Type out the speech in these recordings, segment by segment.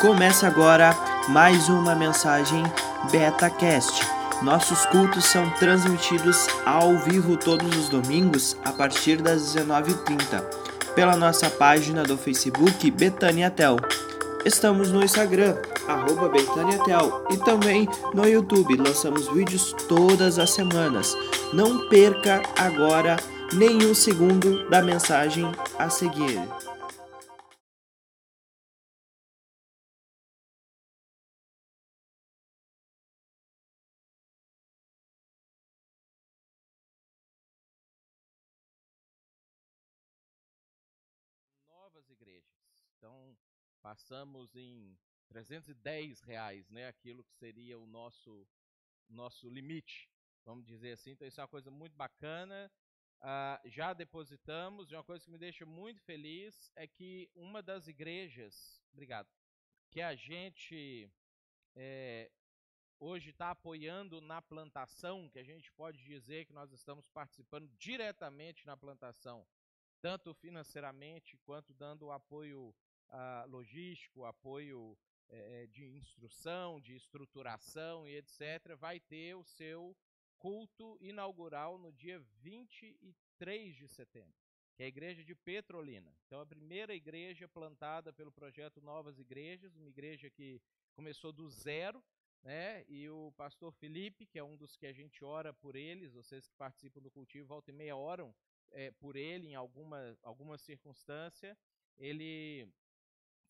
Começa agora mais uma mensagem BetaCast. Nossos cultos são transmitidos ao vivo todos os domingos a partir das 19h30 pela nossa página do Facebook Betânia Tel. Estamos no Instagram, arroba BetâniaTel, e também no YouTube. Lançamos vídeos todas as semanas. Não perca agora nenhum segundo da mensagem a seguir. Passamos em 310 reais, né? Aquilo que seria o nosso, nosso limite, vamos dizer assim. Então, isso é uma coisa muito bacana. Uh, já depositamos, e uma coisa que me deixa muito feliz é que uma das igrejas, obrigado, que a gente é, hoje está apoiando na plantação, que a gente pode dizer que nós estamos participando diretamente na plantação, tanto financeiramente quanto dando apoio uh, logístico, apoio é, de instrução, de estruturação e etc., vai ter o seu culto inaugural no dia 23 de setembro, que é a igreja de Petrolina. Então, a primeira igreja plantada pelo projeto Novas Igrejas, uma igreja que começou do zero, né? E o pastor Felipe, que é um dos que a gente ora por eles, vocês que participam do cultivo, volta e meia oram é, por ele em alguma, alguma circunstância, ele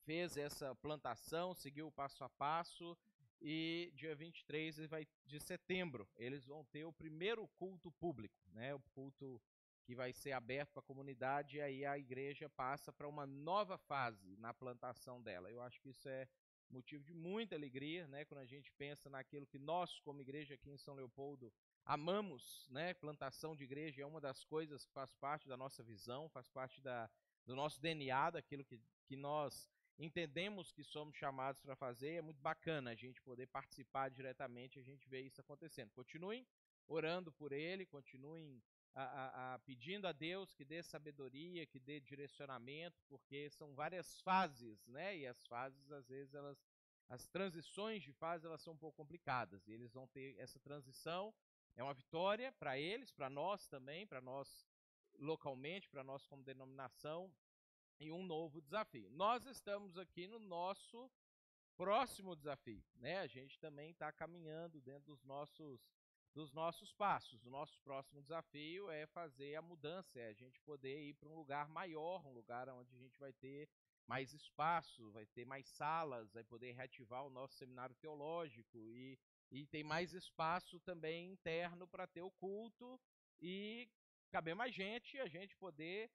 fez essa plantação, seguiu passo a passo e dia 23 vai, de setembro eles vão ter o primeiro culto público, né? O culto que vai ser aberto para a comunidade e aí a igreja passa para uma nova fase na plantação dela. Eu acho que isso é motivo de muita alegria, né? Quando a gente pensa naquilo que nós, como igreja aqui em São Leopoldo, amamos, né? Plantação de igreja é uma das coisas que faz parte da nossa visão, faz parte da, do nosso DNA, daquilo que, que nós entendemos que somos chamados para fazer. É muito bacana a gente poder participar diretamente, a gente vê isso acontecendo. Continuem orando por ele, continuem a, a, a, pedindo a Deus que dê sabedoria, que dê direcionamento, porque são várias fases, né? E as fases, às vezes, elas, as transições de fase, elas são um pouco complicadas. E eles vão ter essa transição. É uma vitória para eles, para nós também, para nós localmente, para nós como denominação, e um novo desafio. Nós estamos aqui no nosso próximo desafio, né? A gente também está caminhando dentro dos nossos dos nossos passos. O nosso próximo desafio é fazer a mudança, é a gente poder ir para um lugar maior, um lugar onde a gente vai ter mais espaço, vai ter mais salas, vai poder reativar o nosso seminário teológico e, e tem mais espaço também interno para ter o culto e caber mais gente e a gente poder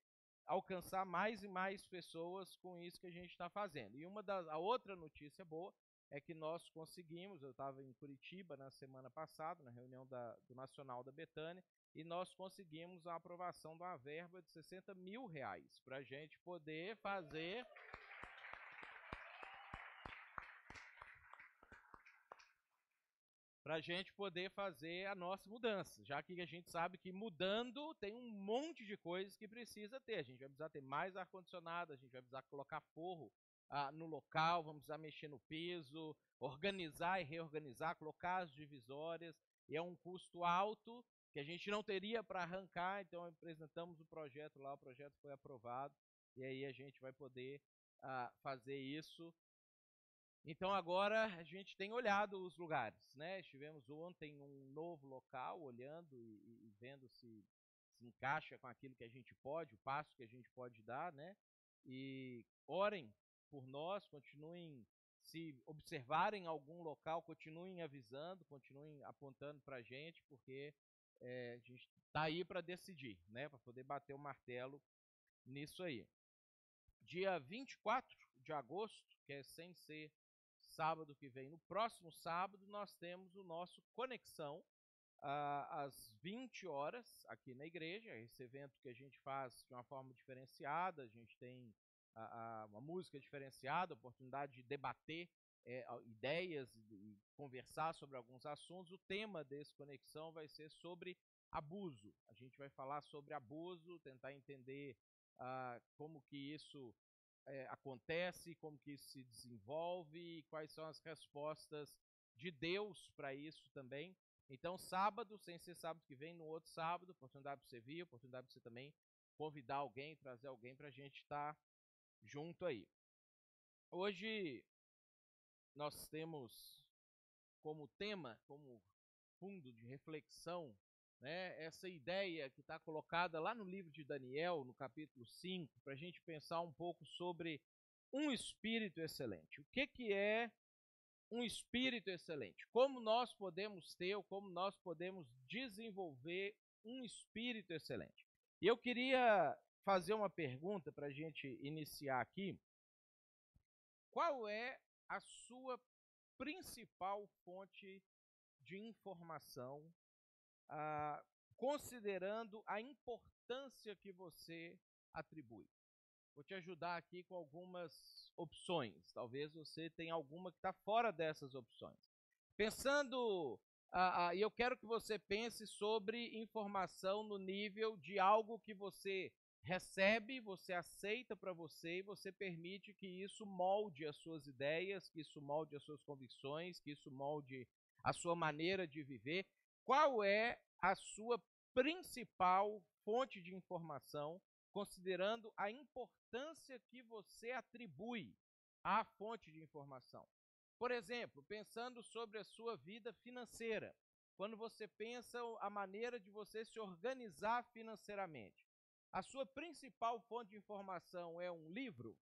alcançar mais e mais pessoas com isso que a gente está fazendo. E uma das, a outra notícia boa é que nós conseguimos, eu estava em Curitiba na semana passada, na reunião da, do Nacional da Betânia, e nós conseguimos a aprovação de uma verba de 60 mil reais para a gente poder fazer para a gente poder fazer a nossa mudança, já que a gente sabe que mudando tem um monte de coisas que precisa ter. A gente vai precisar ter mais ar-condicionado, a gente vai precisar colocar forro ah, no local, vamos precisar mexer no piso, organizar e reorganizar, colocar as divisórias, e é um custo alto que a gente não teria para arrancar, então apresentamos o projeto lá, o projeto foi aprovado, e aí a gente vai poder ah, fazer isso então agora a gente tem olhado os lugares, né? Estivemos ontem um novo local, olhando e, e, vendo se se encaixa com aquilo que a gente pode, o passo que a gente pode dar, né? E orem por nós, continuem se observarem algum local, continuem avisando, continuem apontando para a gente, porque é, a gente está aí para decidir, né? Para poder bater o martelo nisso aí. Dia 24 de agosto, que é sem ser sábado que vem. No próximo sábado, nós temos o nosso Conexão, uh, às 20 horas, aqui na igreja. Esse evento que a gente faz de uma forma diferenciada, a gente tem uh, uh, uma música diferenciada, oportunidade de debater é, ideias e conversar sobre alguns assuntos. O tema desse Conexão vai ser sobre abuso. A gente vai falar sobre abuso, tentar entender como que isso é, acontece, como que isso se desenvolve, quais são as respostas de Deus para isso também. Então, sábado, sem ser sábado que vem, no outro sábado, oportunidade para você vir, oportunidade para você também convidar alguém, trazer alguém para a gente estar tá junto aí. Hoje nós temos como tema, como fundo de reflexão, né, essa ideia que está colocada lá no livro de Daniel, no capítulo 5, para a gente pensar um pouco sobre um espírito excelente. O que, que é um espírito excelente? Como nós podemos ter, ou como nós podemos desenvolver um espírito excelente? E eu queria fazer uma pergunta para a gente iniciar aqui. Qual é a sua principal fonte de informação ah, considerando a importância que você atribui. Vou te ajudar aqui com algumas opções. Talvez você tenha alguma que está fora dessas opções. Pensando, ah, ah, eu quero que você pense sobre informação no nível de algo que você recebe, você aceita para você e você permite que isso molde as suas ideias, que isso molde as suas convicções, que isso molde a sua maneira de viver qual é a sua principal fonte de informação, considerando a importância que você atribui à fonte de informação. Por exemplo, pensando sobre a sua vida financeira, quando você pensa a maneira de você se organizar financeiramente, a sua principal fonte de informação é um livro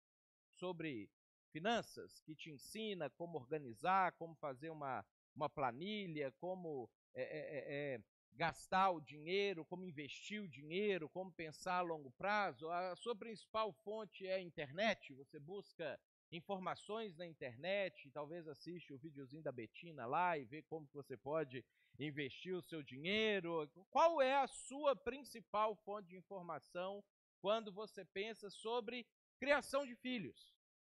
sobre finanças que te ensina como organizar, como fazer uma, uma planilha, como é, é, é, é, gastar o dinheiro, como investir o dinheiro, como pensar a longo prazo. A sua principal fonte é a internet. Você busca informações na internet, talvez assiste o videozinho da Betina lá e vê como você pode investir o seu dinheiro. Qual é a sua principal fonte de informação quando você pensa sobre criação de filhos?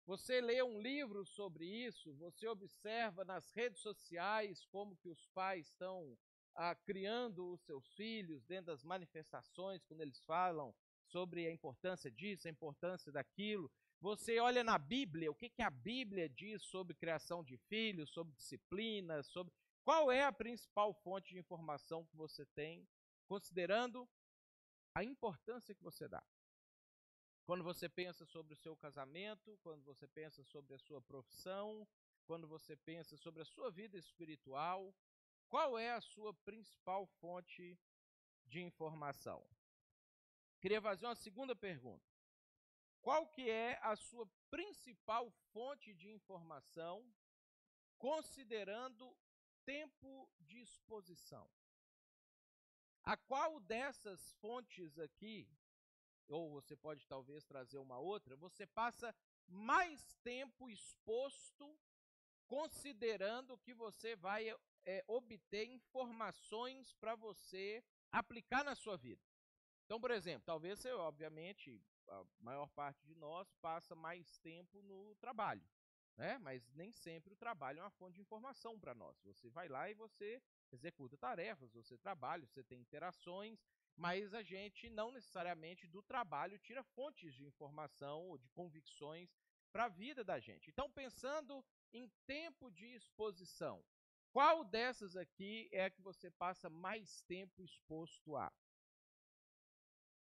Você lê um livro sobre isso, você observa nas redes sociais como que os pais estão ah, criando os seus filhos dentro das manifestações, quando eles falam sobre a importância disso, a importância daquilo. Você olha na Bíblia, o que, que a Bíblia diz sobre criação de filhos, sobre disciplina, sobre. Qual é a principal fonte de informação que você tem, considerando a importância que você dá? Quando você pensa sobre o seu casamento, quando você pensa sobre a sua profissão, quando você pensa sobre a sua vida espiritual, qual é a sua principal fonte de informação? Queria fazer uma segunda pergunta. Qual que é a sua principal fonte de informação considerando tempo de exposição? A qual dessas fontes aqui ou você pode talvez trazer uma outra, você passa mais tempo exposto, considerando que você vai é, obter informações para você aplicar na sua vida. Então, por exemplo, talvez você, obviamente, a maior parte de nós passa mais tempo no trabalho, né? Mas nem sempre o trabalho é uma fonte de informação para nós. Você vai lá e você executa tarefas, você trabalha, você tem interações, mas a gente não necessariamente do trabalho tira fontes de informação ou de convicções para a vida da gente. Então, pensando em tempo de exposição, qual dessas aqui é a que você passa mais tempo exposto a?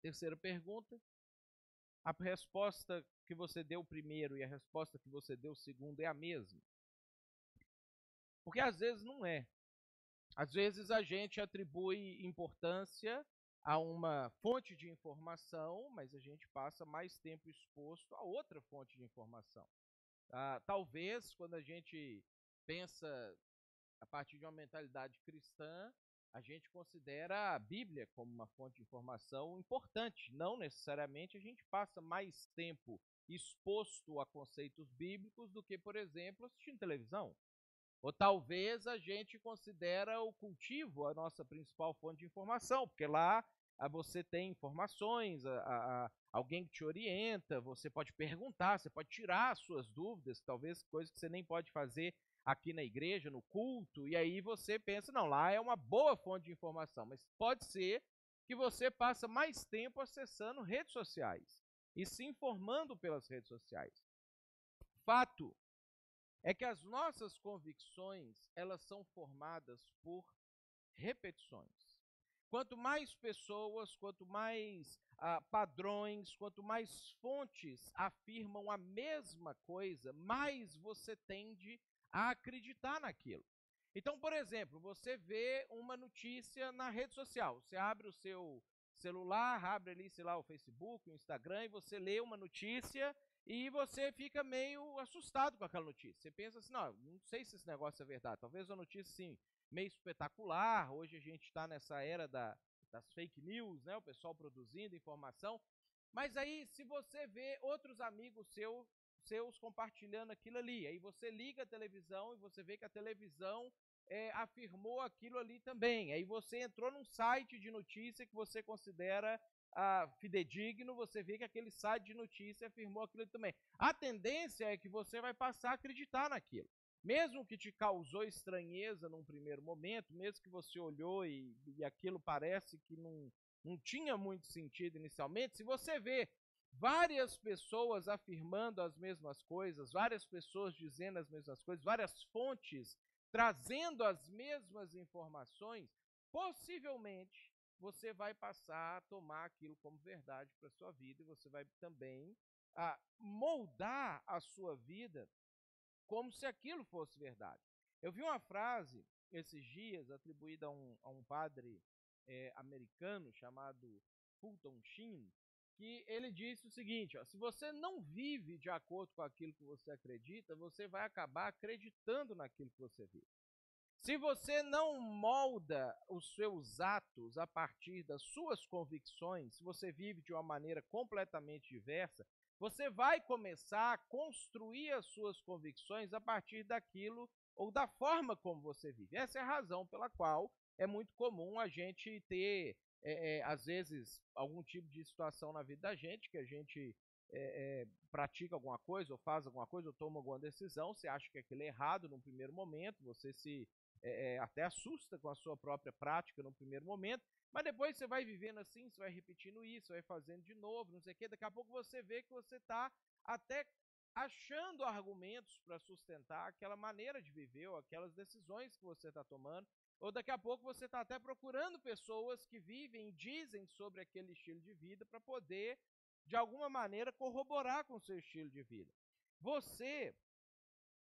Terceira pergunta. A resposta que você deu primeiro e a resposta que você deu segundo é a mesma? Porque às vezes não é. Às vezes a gente atribui importância a uma fonte de informação, mas a gente passa mais tempo exposto a outra fonte de informação. Ah, talvez, quando a gente pensa a partir de uma mentalidade cristã, a gente considera a Bíblia como uma fonte de informação importante. Não necessariamente a gente passa mais tempo exposto a conceitos bíblicos do que, por exemplo, assistindo televisão. Ou talvez a gente considera o cultivo a nossa principal fonte de informação, porque lá ah, você tem informações, a, a, alguém que te orienta, você pode perguntar, você pode tirar as suas dúvidas, talvez coisas que você nem pode fazer aqui na igreja, no culto, e aí você pensa, não, lá é uma boa fonte de informação, mas pode ser que você passa mais tempo acessando redes sociais. e se informando pelas redes sociais. Fato é que as nossas convicções, elas são formadas por repetições. Quanto mais pessoas, quanto mais ah, padrões, quanto mais fontes afirmam a mesma coisa, mais você tende a acreditar naquilo. Então, por exemplo, você vê uma notícia na rede social, você abre o seu celular, abre ali, sei lá, o Facebook, o Instagram, e você lê uma notícia e você fica meio assustado com aquela notícia. Você pensa assim, não, não sei se esse negócio é verdade. Talvez uma notícia assim, meio espetacular. Hoje a gente está nessa era da, das fake news, né? O pessoal produzindo informação. Mas aí, se você vê outros amigos seu, seus compartilhando aquilo ali, aí você liga a televisão e você vê que a televisão é, afirmou aquilo ali também. Aí você entrou num site de notícia que você considera ah, fidedigno, você vê que aquele site de notícia afirmou aquilo também. A tendência é que você vai passar a acreditar naquilo. Mesmo que te causou estranheza num primeiro momento, mesmo que você olhou e, e aquilo parece que não, não tinha muito sentido inicialmente, se você vê várias pessoas afirmando as mesmas coisas, várias pessoas dizendo as mesmas coisas, várias fontes trazendo as mesmas informações, possivelmente você vai passar a tomar aquilo como verdade para a sua vida e você vai também a moldar a sua vida como se aquilo fosse verdade. Eu vi uma frase esses dias atribuída a um, a um padre é, americano chamado Fulton Sheen, que ele disse o seguinte: ó, se você não vive de acordo com aquilo que você acredita, você vai acabar acreditando naquilo que você vive. Se você não molda os seus atos a partir das suas convicções, se você vive de uma maneira completamente diversa, você vai começar a construir as suas convicções a partir daquilo ou da forma como você vive. Essa é a razão pela qual é muito comum a gente ter, é, é, às vezes, algum tipo de situação na vida da gente que a gente é, é, pratica alguma coisa, ou faz alguma coisa, ou toma alguma decisão, você acha que aquilo é errado num primeiro momento, você se é, até assusta com a sua própria prática no primeiro momento, mas depois você vai vivendo assim, você vai repetindo isso, vai fazendo de novo, não sei o quê, daqui a pouco você vê que você está até achando argumentos para sustentar aquela maneira de viver ou aquelas decisões que você está tomando, ou daqui a pouco você está até procurando pessoas que vivem dizem sobre aquele estilo de vida para poder, de alguma maneira, corroborar com o seu estilo de vida. Você,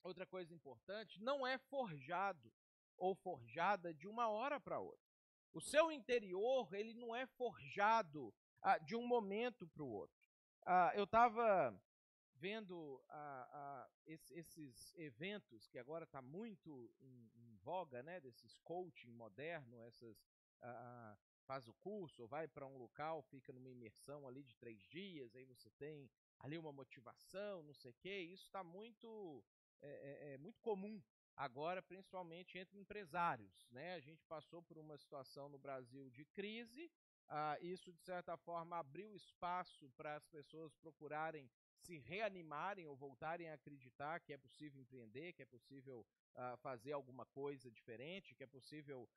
outra coisa importante, não é forjado ou forjada de uma hora para outra. O seu interior ele não é forjado ah, de um momento para o outro. Ah, eu estava vendo ah, ah esses eventos que agora está muito em, em, voga, né, desses coaching moderno, essas ah, ah, faz o curso, vai para um local, fica numa imersão ali de três dias, aí você tem ali uma motivação, não sei o quê. Isso está muito é, é, é muito comum agora principalmente entre empresários. Né? A gente passou por uma situação no Brasil de crise, ah, isso de certa forma abriu espaço para as pessoas procurarem se reanimarem ou voltarem a acreditar que é possível empreender, que é possível ah, fazer alguma coisa diferente, que é possível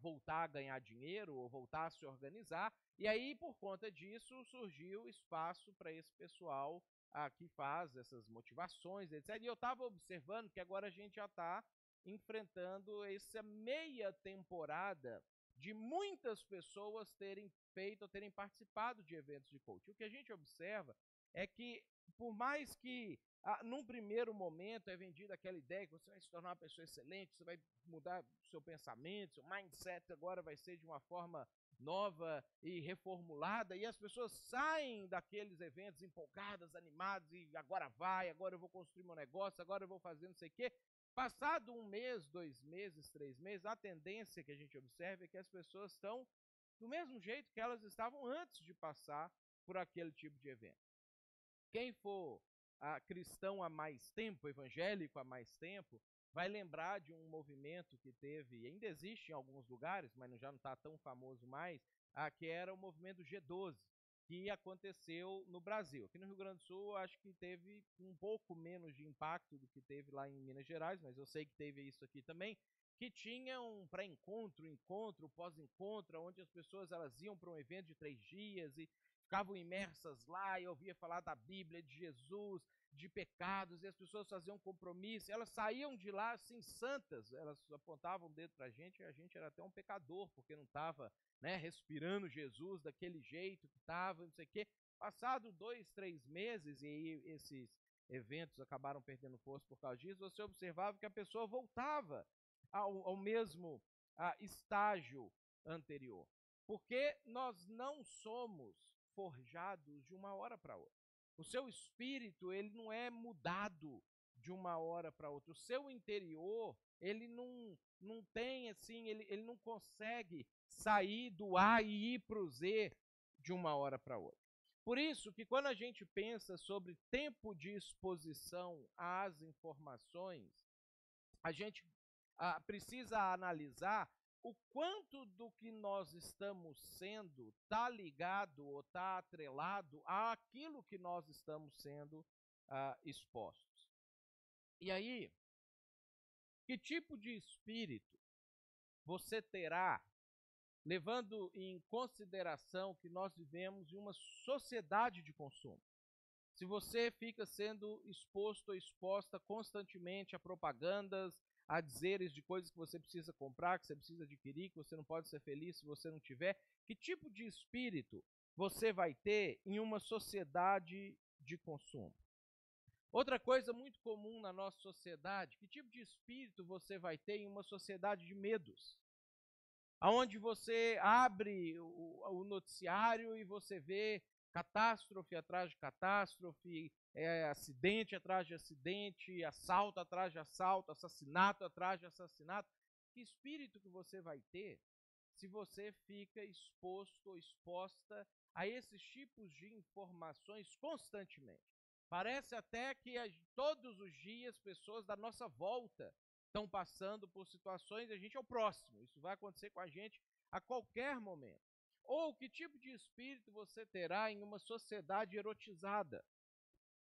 voltar a ganhar dinheiro ou voltar a se organizar. E aí, por conta disso, surgiu espaço para esse pessoal ah, que faz essas motivações, etc. E eu estava observando que agora a gente já está enfrentando essa meia temporada de muitas pessoas terem feito ou terem participado de eventos de coaching. O que a gente observa é que, por mais que ah, num primeiro momento é vendida aquela ideia que você vai se tornar uma pessoa excelente, você vai mudar seu pensamento, seu mindset agora vai ser de uma forma nova e reformulada, e as pessoas saem daqueles eventos empolgadas, animadas, e agora vai, agora eu vou construir meu negócio, agora eu vou fazer não sei o quê. Passado um mês, dois meses, três meses, a tendência que a gente observa é que as pessoas estão do mesmo jeito que elas estavam antes de passar por aquele tipo de evento. Quem for a cristão há mais tempo, evangélico há mais tempo, vai lembrar de um movimento que teve, ainda existe em alguns lugares, mas já não está tão famoso mais, a, que era o movimento G12, que aconteceu no Brasil. Aqui no Rio Grande do Sul, acho que teve um pouco menos de impacto do que teve lá em Minas Gerais, mas eu sei que teve isso aqui também, que tinha um pré-encontro, encontro, pós-encontro, onde as pessoas elas iam para um evento de três dias e ficavam imersas lá e ouvia falar da Bíblia, de Jesus, de pecados, e as pessoas faziam compromisso, elas saíam de lá assim santas, elas apontavam o dedo para a gente, e a gente era até um pecador, porque não estava né, respirando Jesus daquele jeito que estava, não sei o quê. Passado dois, três meses, e aí esses eventos acabaram perdendo força por causa disso, você observava que a pessoa voltava ao, ao mesmo a, estágio anterior. Porque nós não somos forjados de uma hora para outra. O seu espírito, ele não é mudado de uma hora para outra. O seu interior, ele não, não tem assim, ele, ele não consegue sair do A e ir para o Z de uma hora para outra. Por isso que quando a gente pensa sobre tempo de exposição às informações, a gente ah, precisa analisar o quanto do que nós estamos sendo está ligado ou está atrelado àquilo que nós estamos sendo ah, expostos. E aí, que tipo de espírito você terá, levando em consideração que nós vivemos em uma sociedade de consumo? Se você fica sendo exposto ou exposta constantemente a propagandas, a dizeres de coisas que você precisa comprar, que você precisa adquirir, que você não pode ser feliz se você não tiver. Que tipo de espírito você vai ter em uma sociedade de consumo? Outra coisa muito comum na nossa sociedade, que tipo de espírito você vai ter em uma sociedade de medos? Aonde você abre o, o noticiário e você vê catástrofe atrás de catástrofe, é, acidente atrás de acidente, assalto atrás de assalto, assassinato atrás de assassinato. Que espírito que você vai ter se você fica exposto ou exposta a esses tipos de informações constantemente? Parece até que todos os dias pessoas da nossa volta estão passando por situações, a gente é o próximo. Isso vai acontecer com a gente a qualquer momento. Ou que tipo de espírito você terá em uma sociedade erotizada?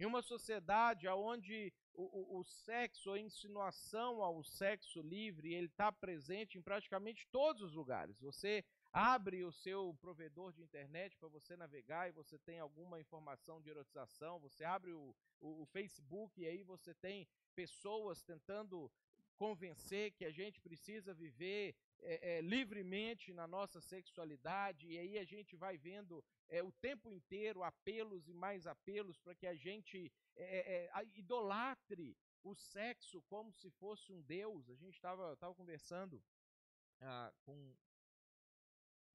Em uma sociedade onde o, o, o sexo, a insinuação ao sexo livre, ele está presente em praticamente todos os lugares. Você abre o seu provedor de internet para você navegar e você tem alguma informação de erotização, você abre o, o, o Facebook e aí você tem pessoas tentando convencer que a gente precisa viver é, é, livremente na nossa sexualidade, e aí a gente vai vendo é, o tempo inteiro apelos e mais apelos para que a gente é, é, idolatre o sexo como se fosse um deus. A gente estava tava conversando ah, com.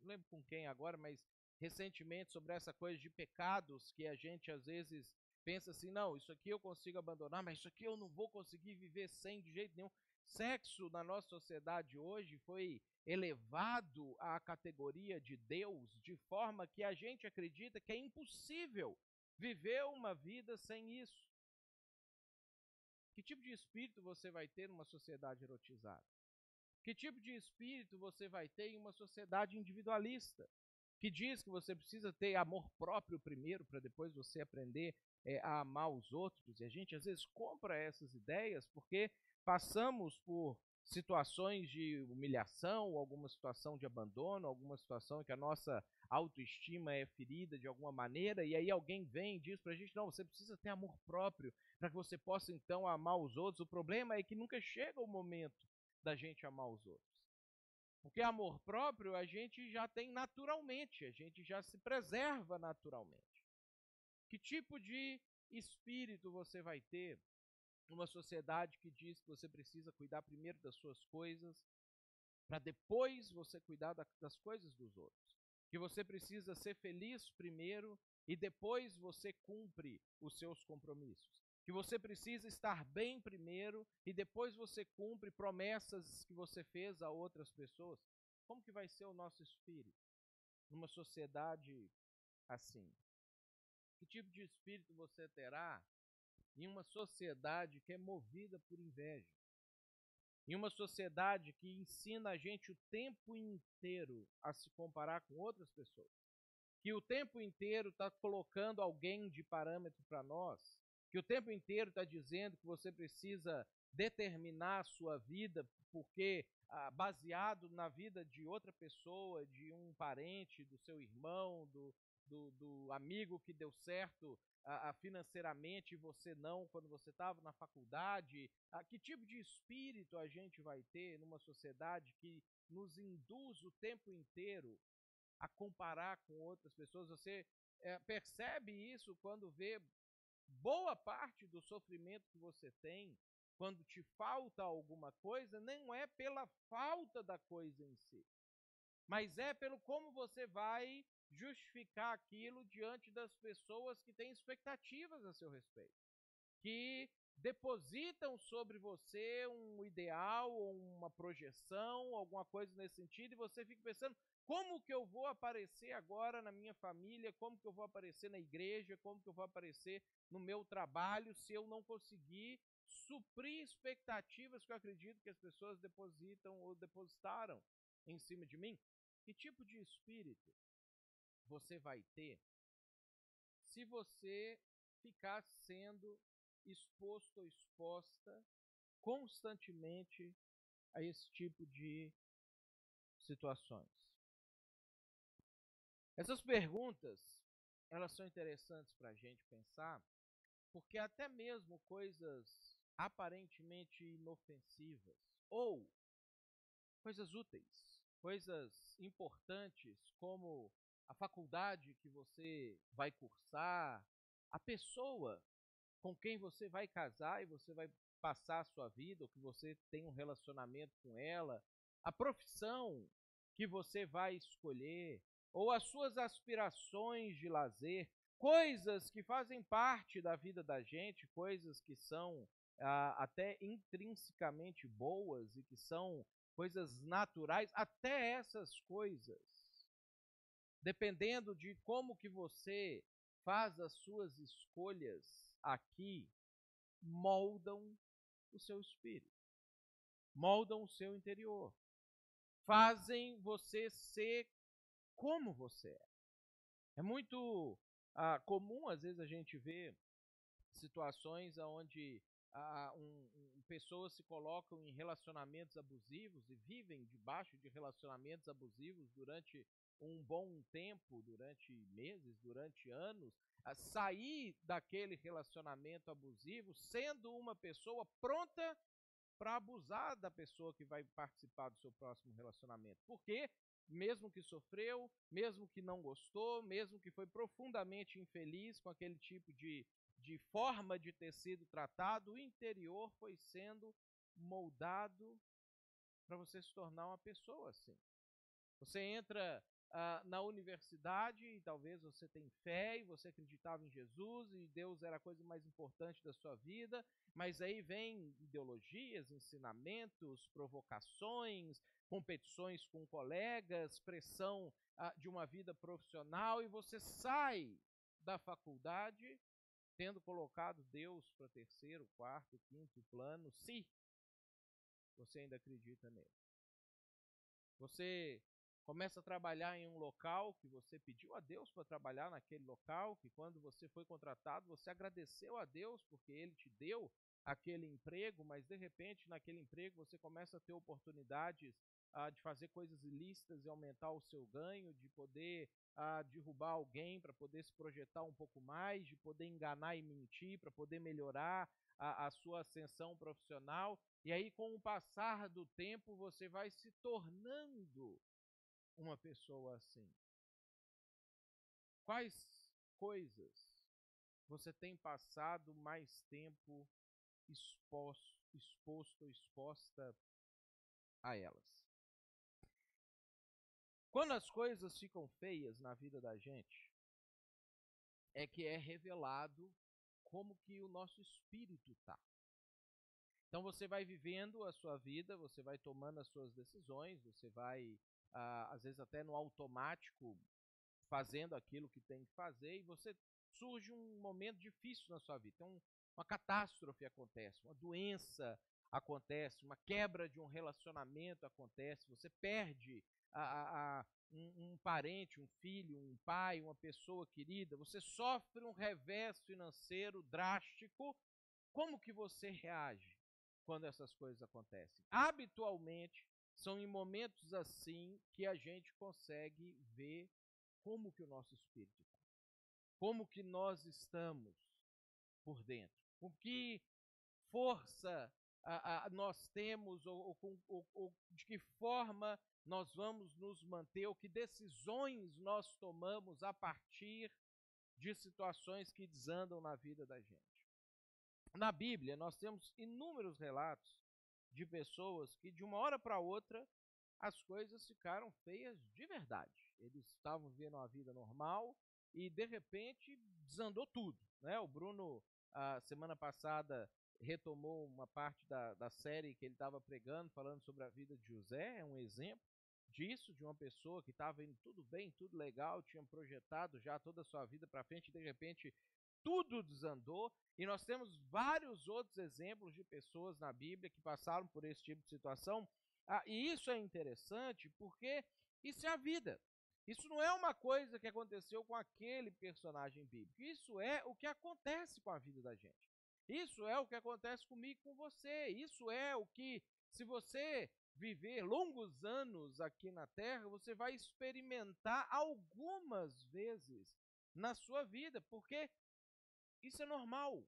Não lembro com quem agora, mas recentemente sobre essa coisa de pecados que a gente às vezes pensa assim: não, isso aqui eu consigo abandonar, mas isso aqui eu não vou conseguir viver sem de jeito nenhum. Sexo na nossa sociedade hoje foi elevado à categoria de Deus, de forma que a gente acredita que é impossível viver uma vida sem isso. Que tipo de espírito você vai ter numa sociedade erotizada? Que tipo de espírito você vai ter em uma sociedade individualista? Que diz que você precisa ter amor próprio primeiro, para depois você aprender é, a amar os outros. E a gente às vezes compra essas ideias porque passamos por situações de humilhação, alguma situação de abandono, alguma situação em que a nossa autoestima é ferida de alguma maneira, e aí alguém vem e diz a gente: não, você precisa ter amor próprio para que você possa então amar os outros. O problema é que nunca chega o momento da gente amar os outros. Porque amor próprio a gente já tem naturalmente, a gente já se preserva naturalmente. Que tipo de espírito você vai ter numa sociedade que diz que você precisa cuidar primeiro das suas coisas, para depois você cuidar das coisas dos outros. Que você precisa ser feliz primeiro e depois você cumpre os seus compromissos. Que você precisa estar bem primeiro e depois você cumpre promessas que você fez a outras pessoas. Como que vai ser o nosso espírito numa sociedade assim? Que tipo de espírito você terá em uma sociedade que é movida por inveja, em uma sociedade que ensina a gente o tempo inteiro a se comparar com outras pessoas, que o tempo inteiro está colocando alguém de parâmetro para nós, que o tempo inteiro está dizendo que você precisa determinar a sua vida porque ah, baseado na vida de outra pessoa, de um parente, do seu irmão, do, do, do amigo que deu certo a, a financeiramente e você não quando você estava na faculdade? A, que tipo de espírito a gente vai ter numa sociedade que nos induz o tempo inteiro a comparar com outras pessoas? Você é, percebe isso quando vê boa parte do sofrimento que você tem quando te falta alguma coisa, não é pela falta da coisa em si, mas é pelo como você vai justificar aquilo diante das pessoas que têm expectativas a seu respeito, que depositam sobre você um ideal, uma projeção, alguma coisa nesse sentido, e você fica pensando: como que eu vou aparecer agora na minha família? Como que eu vou aparecer na igreja? Como que eu vou aparecer no meu trabalho se eu não conseguir suprir expectativas que eu acredito que as pessoas depositam ou depositaram em cima de mim? Que tipo de espírito você vai ter se você ficar sendo exposto ou exposta constantemente a esse tipo de situações? Essas perguntas, elas são interessantes para a gente pensar, porque até mesmo coisas aparentemente inofensivas ou coisas úteis, coisas importantes como a faculdade que você vai cursar, a pessoa com quem você vai casar e você vai passar a sua vida, ou que você tem um relacionamento com ela, a profissão que você vai escolher, ou as suas aspirações de lazer, coisas que fazem parte da vida da gente, coisas que são até intrinsecamente boas e que são coisas naturais, até essas coisas, dependendo de como que você faz as suas escolhas aqui, moldam o seu espírito, moldam o seu interior, fazem você ser como você é. É muito ah, comum, às vezes, a gente ver situações onde ah, um, um, pessoas se colocam em relacionamentos abusivos e vivem debaixo de relacionamentos abusivos durante um bom tempo, durante meses, durante anos, sair daquele relacionamento abusivo sendo uma pessoa pronta para abusar da pessoa que vai participar do seu próximo relacionamento. Porque mesmo que sofreu, mesmo que não gostou, mesmo que foi profundamente infeliz com aquele tipo de, de forma de ter sido tratado, o interior foi sendo moldado para você se tornar uma pessoa assim. Você entra ah, na universidade e talvez você tenha fé e você acreditava em Jesus e Deus era a coisa mais importante da sua vida, mas aí vem ideologias, ensinamentos, provocações, competições com colegas, pressão ah, de uma vida profissional e você sai da faculdade tendo colocado Deus para terceiro, quarto, quinto plano, se você ainda acredita nele. Você começa a trabalhar em um local que você pediu a Deus para trabalhar naquele local, que quando você foi contratado, você agradeceu a Deus porque ele te deu aquele emprego, mas de repente naquele emprego você começa a ter oportunidades ah, de fazer coisas ilícitas e aumentar o seu ganho, de poder ah, derrubar alguém para poder se projetar um pouco mais, de poder enganar e mentir para poder melhorar a, a sua ascensão profissional. E aí, com o passar do tempo, você vai se tornando uma pessoa assim. Quais coisas você tem passado mais tempo exposto, exposto exposta a elas? Quando as coisas ficam feias na vida da gente, é que é revelado como que o nosso espírito tá. Então você vai vivendo a sua vida, você vai tomando as suas decisões, você vai ah, às vezes até no automático fazendo aquilo que tem que fazer e você surge um momento difícil na sua vida. Então uma catástrofe acontece, uma doença acontece, uma quebra de um relacionamento acontece, você perde a, a, um, um, parente, um filho, um pai, uma pessoa querida, você sofre um revés financeiro drástico, como que você reage quando essas coisas acontecem? Habitualmente, são em momentos assim que a gente consegue ver como que o nosso espírito está. como que nós estamos por dentro, com que força nós temos, ou, ou, ou, de que forma nós vamos nos manter, ou que decisões nós tomamos a partir de situações que desandam na vida da gente. Na Bíblia, nós temos inúmeros relatos de pessoas que, de uma hora para outra, as coisas ficaram feias de verdade. Eles estavam vivendo uma vida normal e, de repente, desandou tudo. Né? O Bruno, a semana passada, retomou uma parte da, da série que ele estava pregando, falando sobre a vida de José, é um exemplo disso, de uma pessoa que estava indo tudo bem, tudo legal, tinha projetado já toda a sua vida para frente, e de repente tudo desandou. E nós temos vários outros exemplos de pessoas na Bíblia que passaram por esse tipo de situação. Ah, e isso é interessante porque isso é a vida. Isso não é uma coisa que aconteceu com aquele personagem bíblico. Isso é o que acontece com a vida da gente. Isso é o que acontece comigo com você. Isso é o que, se você viver longos anos aqui na Terra, você vai experimentar algumas vezes na sua vida, porque isso é normal.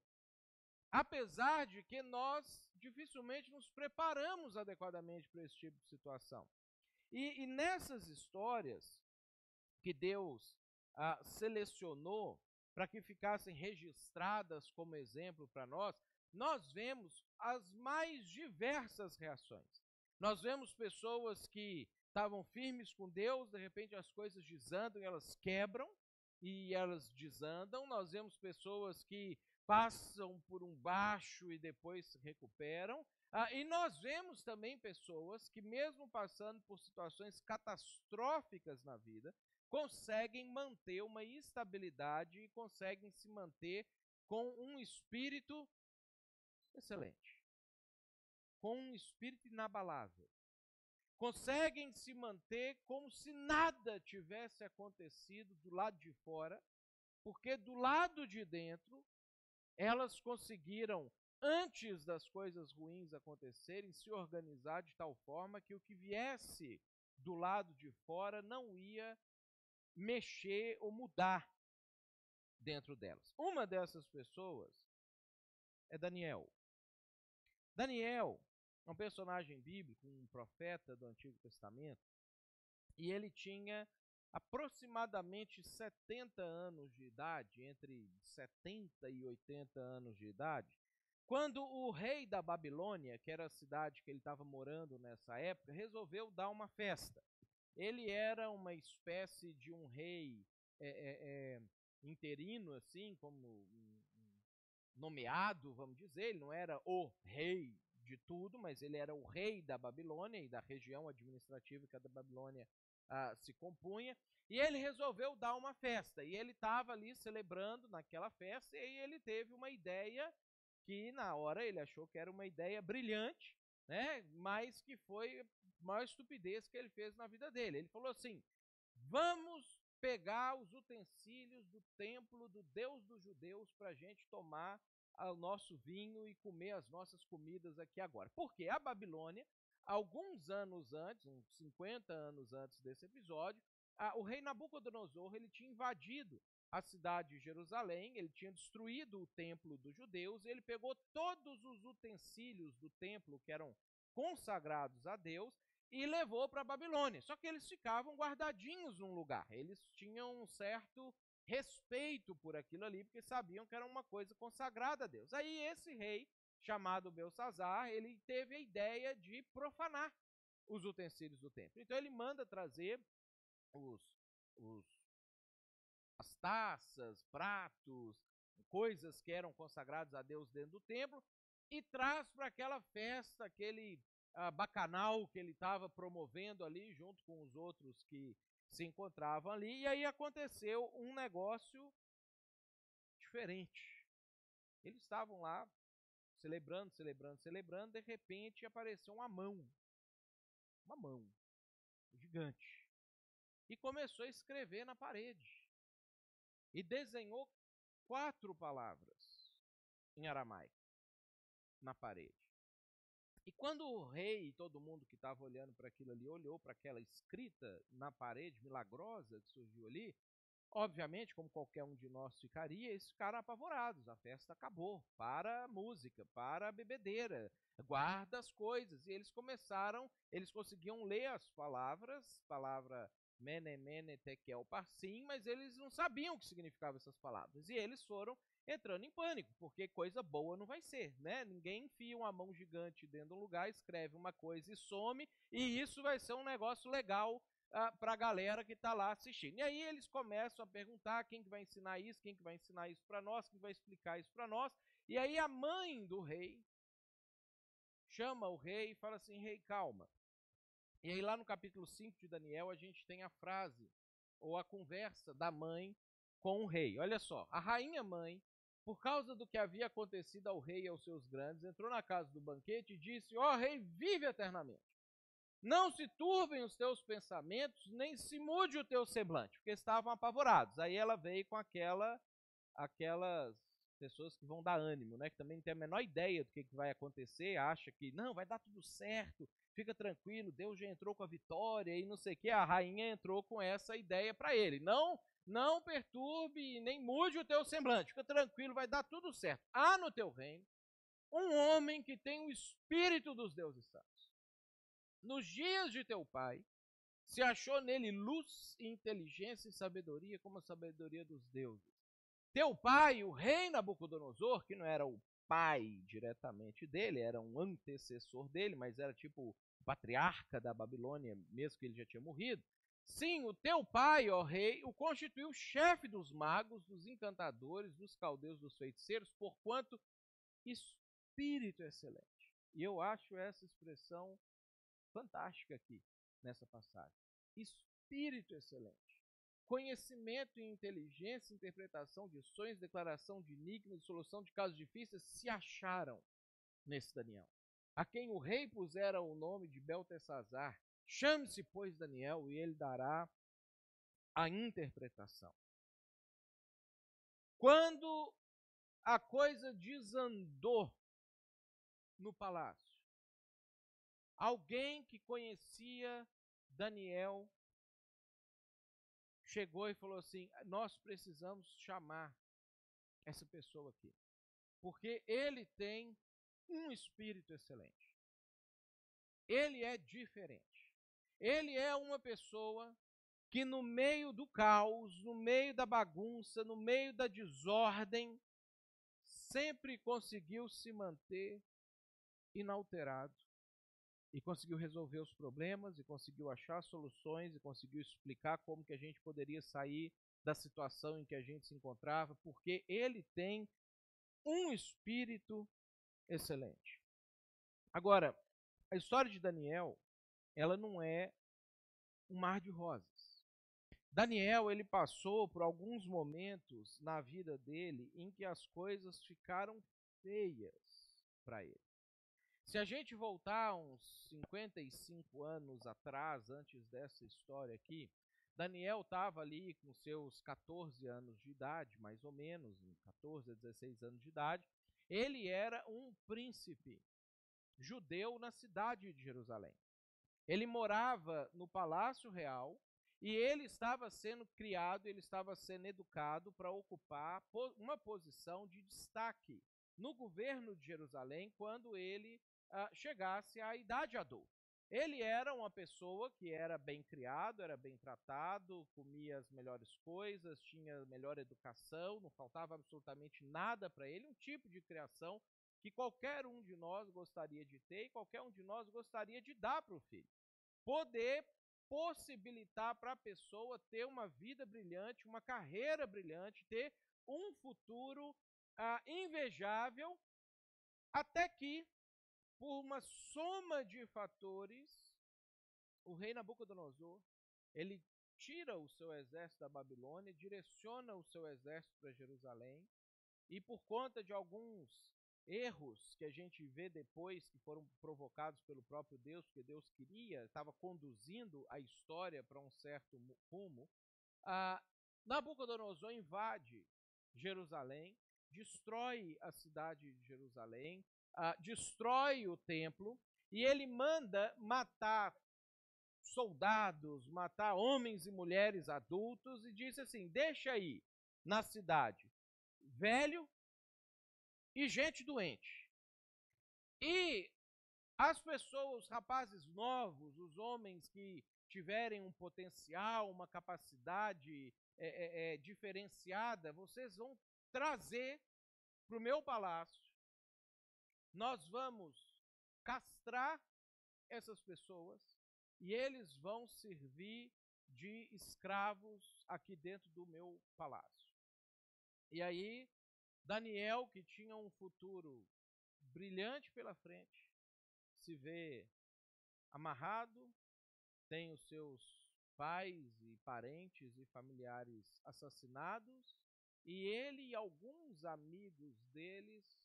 Apesar de que nós dificilmente nos preparamos adequadamente para esse tipo de situação. E, e nessas histórias que Deus ah, selecionou para que ficassem registradas como exemplo para nós, nós vemos as mais diversas reações. Nós vemos pessoas que estavam firmes com Deus, de repente as coisas desandam elas quebram e elas desandam. Nós vemos pessoas que passam por um baixo e depois se recuperam. Ah, e nós vemos também pessoas que, mesmo passando por situações catastróficas na vida, conseguem manter uma estabilidade e conseguem se manter com um espírito excelente, com um espírito inabalável. Conseguem se manter como se nada tivesse acontecido do lado de fora, porque do lado de dentro elas conseguiram, antes das coisas ruins acontecerem, se organizar de tal forma que o que viesse do lado de fora não ia mexer ou mudar dentro delas. Uma dessas pessoas é Daniel. Daniel é um personagem bíblico, um profeta do Antigo Testamento, e ele tinha aproximadamente 70 anos de idade, entre 70 e 80 anos de idade, quando o rei da Babilônia, que era a cidade que ele estava morando nessa época, resolveu dar uma festa. Ele era uma espécie de um rei é, é, é, interino, assim, como nomeado, vamos dizer. Ele não era o rei de tudo, mas ele era o rei da Babilônia e da região administrativa que a da Babilônia ah, se compunha. E ele resolveu dar uma festa. E ele estava ali celebrando naquela festa e ele teve uma ideia que na hora ele achou que era uma ideia brilhante, né? Mas que foi a maior estupidez que ele fez na vida dele. Ele falou assim: vamos pegar os utensílios do templo do Deus dos judeus para a gente tomar o nosso vinho e comer as nossas comidas aqui agora. Porque a Babilônia, alguns anos antes, uns 50 anos antes desse episódio, a, o rei Nabucodonosor ele tinha invadido a cidade de Jerusalém, ele tinha destruído o templo dos judeus, ele pegou todos os utensílios do templo que eram consagrados a Deus e levou para a Babilônia. Só que eles ficavam guardadinhos num lugar, eles tinham um certo respeito por aquilo ali, porque sabiam que era uma coisa consagrada a Deus. Aí esse rei, chamado Belsazar, ele teve a ideia de profanar os utensílios do templo. Então ele manda trazer os, os as taças, pratos, coisas que eram consagradas a Deus dentro do templo, e traz para aquela festa, aquele uh, bacanal que ele estava promovendo ali, junto com os outros que se encontravam ali, e aí aconteceu um negócio diferente. Eles estavam lá celebrando, celebrando, celebrando, de repente apareceu uma mão. Uma mão gigante. E começou a escrever na parede e desenhou quatro palavras em aramaico na parede. E quando o rei e todo mundo que estava olhando para aquilo ali olhou para aquela escrita na parede milagrosa que surgiu ali, obviamente, como qualquer um de nós ficaria, eles ficaram apavorados. A festa acabou. Para a música, para a bebedeira, guarda as coisas. E eles começaram, eles conseguiam ler as palavras, palavra mene, mene, tekel, parsim, mas eles não sabiam o que significavam essas palavras. E eles foram entrando em pânico, porque coisa boa não vai ser, né? Ninguém enfia uma mão gigante dentro de um lugar, escreve uma coisa e some, e isso vai ser um negócio legal uh, para a galera que está lá assistindo. E aí eles começam a perguntar quem que vai ensinar isso, quem que vai ensinar isso para nós, quem vai explicar isso para nós. E aí a mãe do rei chama o rei e fala assim: "Rei, calma". E aí lá no capítulo 5 de Daniel a gente tem a frase ou a conversa da mãe com o rei. Olha só, a rainha mãe por causa do que havia acontecido ao rei e aos seus grandes, entrou na casa do banquete e disse: Ó oh, rei, vive eternamente. Não se turvem os teus pensamentos, nem se mude o teu semblante, porque estavam apavorados. Aí ela veio com aquela, aquelas pessoas que vão dar ânimo, né? Que também não tem a menor ideia do que, que vai acontecer, acha que não, vai dar tudo certo, fica tranquilo, Deus já entrou com a vitória e não sei o que. A rainha entrou com essa ideia para ele. Não não perturbe nem mude o teu semblante. Fica tranquilo, vai dar tudo certo. Há no teu reino um homem que tem o espírito dos deuses santos. Nos dias de teu pai, se achou nele luz, inteligência e sabedoria, como a sabedoria dos deuses. Teu pai, o rei Nabucodonosor, que não era o pai diretamente dele, era um antecessor dele, mas era tipo o patriarca da Babilônia, mesmo que ele já tinha morrido, Sim, o teu pai, ó rei, o constituiu chefe dos magos, dos encantadores, dos caldeus, dos feiticeiros, porquanto espírito excelente. E eu acho essa expressão fantástica aqui nessa passagem. Espírito excelente. Conhecimento e inteligência, interpretação de sonhos, declaração de enigmas, solução de casos difíceis se acharam nesse Daniel. A quem o rei pusera o nome de Beltesazar, Chame-se, pois, Daniel, e ele dará a interpretação. Quando a coisa desandou no palácio, alguém que conhecia Daniel chegou e falou assim: Nós precisamos chamar essa pessoa aqui, porque ele tem um espírito excelente. Ele é diferente. Ele é uma pessoa que, no meio do caos, no meio da bagunça, no meio da desordem, sempre conseguiu se manter inalterado e conseguiu resolver os problemas e conseguiu achar soluções e conseguiu explicar como que a gente poderia sair da situação em que a gente se encontrava, porque ele tem um espírito excelente. Agora, a história de Daniel ela não é um mar de rosas. Daniel, ele passou por alguns momentos na vida dele em que as coisas ficaram feias para ele. Se a gente voltar uns 55 anos atrás, antes dessa história aqui, Daniel estava ali com seus 14 anos de idade, mais ou menos, 14 a 16 anos de idade. Ele era um príncipe judeu na cidade de Jerusalém. Ele morava no Palácio Real e ele estava sendo criado, ele estava sendo educado para ocupar uma posição de destaque no governo de Jerusalém quando ele ah, chegasse à idade adulta. Ele era uma pessoa que era bem criado, era bem tratado, comia as melhores coisas, tinha melhor educação, não faltava absolutamente nada para ele, um tipo de criação que qualquer um de nós gostaria de ter e qualquer um de nós gostaria de dar para o filho. Poder possibilitar para a pessoa ter uma vida brilhante, uma carreira brilhante, ter um futuro ah, invejável, até que, por uma soma de fatores, o rei Nabucodonosor ele tira o seu exército da Babilônia, direciona o seu exército para Jerusalém, e por conta de alguns erros que a gente vê depois que foram provocados pelo próprio Deus, porque Deus queria, estava conduzindo a história para um certo rumo, ah, Nabucodonosor invade Jerusalém, destrói a cidade de Jerusalém, ah, destrói o templo e ele manda matar soldados, matar homens e mulheres adultos, e disse assim: deixa aí na cidade velho e gente doente. E as pessoas, os rapazes novos, os homens que tiverem um potencial, uma capacidade é, é, é, diferenciada, vocês vão trazer para o meu palácio. Nós vamos castrar essas pessoas e eles vão servir de escravos aqui dentro do meu palácio. E aí, Daniel, que tinha um futuro brilhante pela frente, se vê amarrado, tem os seus pais e parentes e familiares assassinados, e ele e alguns amigos deles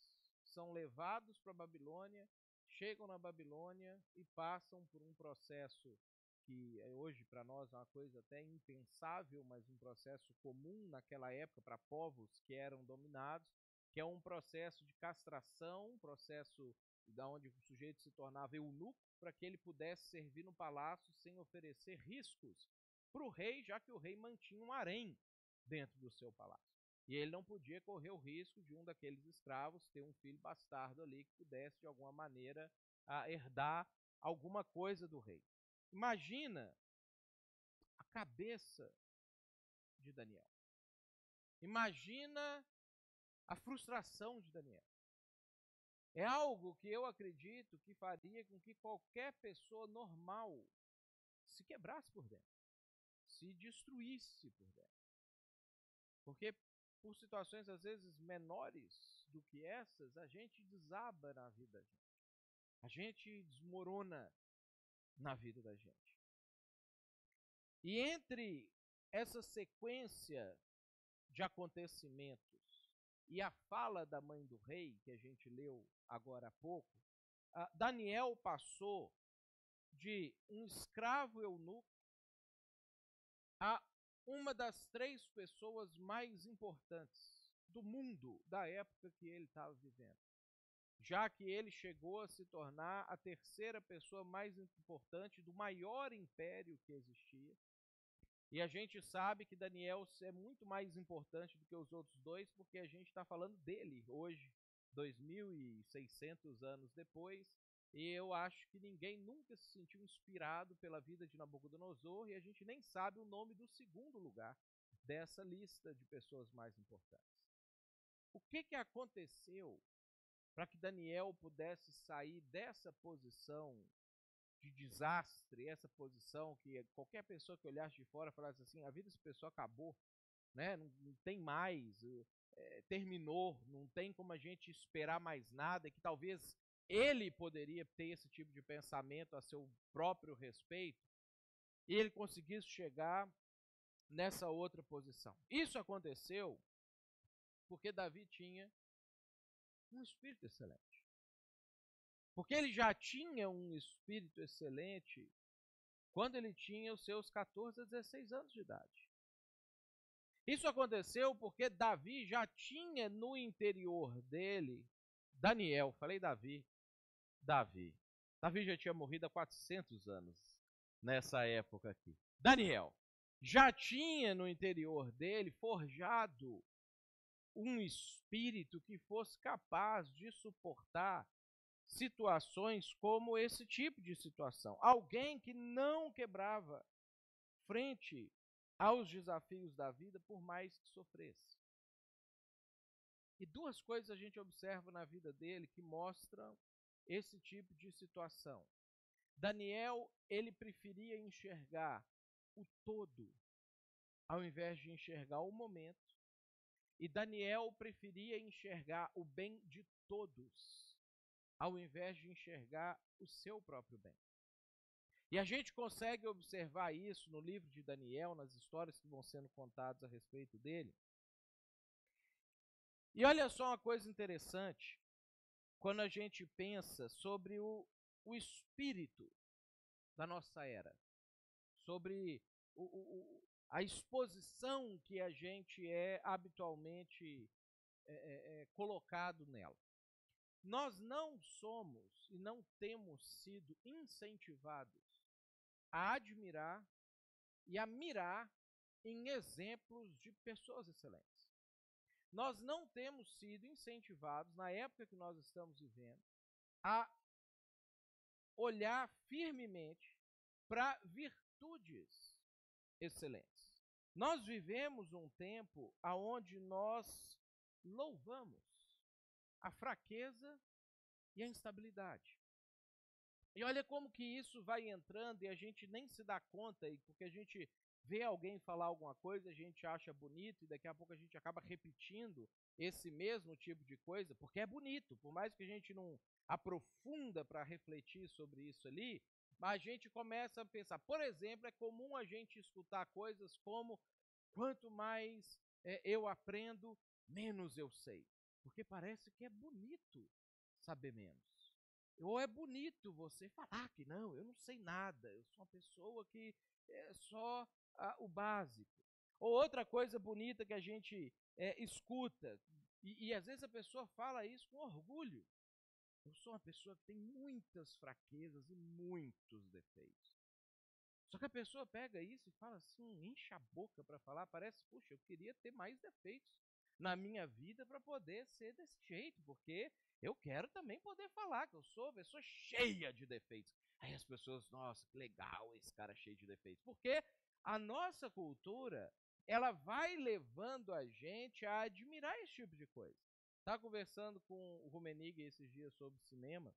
são levados para a Babilônia, chegam na Babilônia e passam por um processo que é hoje para nós é uma coisa até impensável, mas um processo comum naquela época para povos que eram dominados, que é um processo de castração, um processo da onde o sujeito se tornava eunuco para que ele pudesse servir no palácio sem oferecer riscos para o rei, já que o rei mantinha um harém dentro do seu palácio. E ele não podia correr o risco de um daqueles escravos ter um filho bastardo ali que pudesse, de alguma maneira, herdar alguma coisa do rei. Imagina a cabeça de Daniel. Imagina a frustração de Daniel. É algo que eu acredito que faria com que qualquer pessoa normal se quebrasse por dentro, se destruísse por dentro. Porque por situações às vezes menores do que essas, a gente desaba na vida da gente. A gente desmorona na vida da gente. E entre essa sequência de acontecimentos e a fala da mãe do rei, que a gente leu agora há pouco, Daniel passou de um escravo eunuco uma das três pessoas mais importantes do mundo da época que ele estava vivendo já que ele chegou a se tornar a terceira pessoa mais importante do maior império que existia. E a gente sabe que Daniel é muito mais importante do que os outros dois, porque a gente está falando dele hoje, 2.600 anos depois. E eu acho que ninguém nunca se sentiu inspirado pela vida de Nabucodonosor, e a gente nem sabe o nome do segundo lugar dessa lista de pessoas mais importantes. O que, que aconteceu para que Daniel pudesse sair dessa posição de desastre, essa posição que qualquer pessoa que olhasse de fora falasse assim, a vida dessa pessoa acabou, né? não, não tem mais, é, terminou, não tem como a gente esperar mais nada, que talvez ele poderia ter esse tipo de pensamento a seu próprio respeito, e ele conseguisse chegar nessa outra posição. Isso aconteceu porque Davi tinha um espírito excelente. Porque ele já tinha um espírito excelente quando ele tinha os seus 14 a 16 anos de idade. Isso aconteceu porque Davi já tinha no interior dele Daniel, falei Davi, Davi. Davi já tinha morrido há 400 anos nessa época aqui. Daniel já tinha no interior dele forjado um espírito que fosse capaz de suportar situações como esse tipo de situação. Alguém que não quebrava frente aos desafios da vida, por mais que sofresse. E duas coisas a gente observa na vida dele que mostram esse tipo de situação. Daniel, ele preferia enxergar o todo ao invés de enxergar o momento e Daniel preferia enxergar o bem de todos, ao invés de enxergar o seu próprio bem. E a gente consegue observar isso no livro de Daniel, nas histórias que vão sendo contadas a respeito dele. E olha só uma coisa interessante, quando a gente pensa sobre o, o espírito da nossa era, sobre o, o, a exposição que a gente é habitualmente é, é, é, colocado nela. Nós não somos e não temos sido incentivados a admirar e a mirar em exemplos de pessoas excelentes. Nós não temos sido incentivados, na época que nós estamos vivendo, a olhar firmemente para virtudes excelentes. Nós vivemos um tempo aonde nós louvamos a fraqueza e a instabilidade. E olha como que isso vai entrando e a gente nem se dá conta, porque a gente vê alguém falar alguma coisa, a gente acha bonito e daqui a pouco a gente acaba repetindo esse mesmo tipo de coisa, porque é bonito, por mais que a gente não aprofunda para refletir sobre isso ali, mas a gente começa a pensar. Por exemplo, é comum a gente escutar coisas como quanto mais é, eu aprendo, menos eu sei, porque parece que é bonito saber menos. Ou é bonito você falar que não, eu não sei nada, eu sou uma pessoa que é só ah, o básico. Ou outra coisa bonita que a gente é, escuta, e, e às vezes a pessoa fala isso com orgulho. Eu sou uma pessoa que tem muitas fraquezas e muitos defeitos. Só que a pessoa pega isso e fala assim, enche a boca para falar, parece, puxa, eu queria ter mais defeitos na minha vida para poder ser desse jeito, porque eu quero também poder falar que eu sou uma pessoa cheia de defeitos. Aí as pessoas, nossa, que legal esse cara cheio de defeitos. Porque a nossa cultura, ela vai levando a gente a admirar esse tipo de coisa. Estava conversando com o Rumenig esses dias sobre cinema,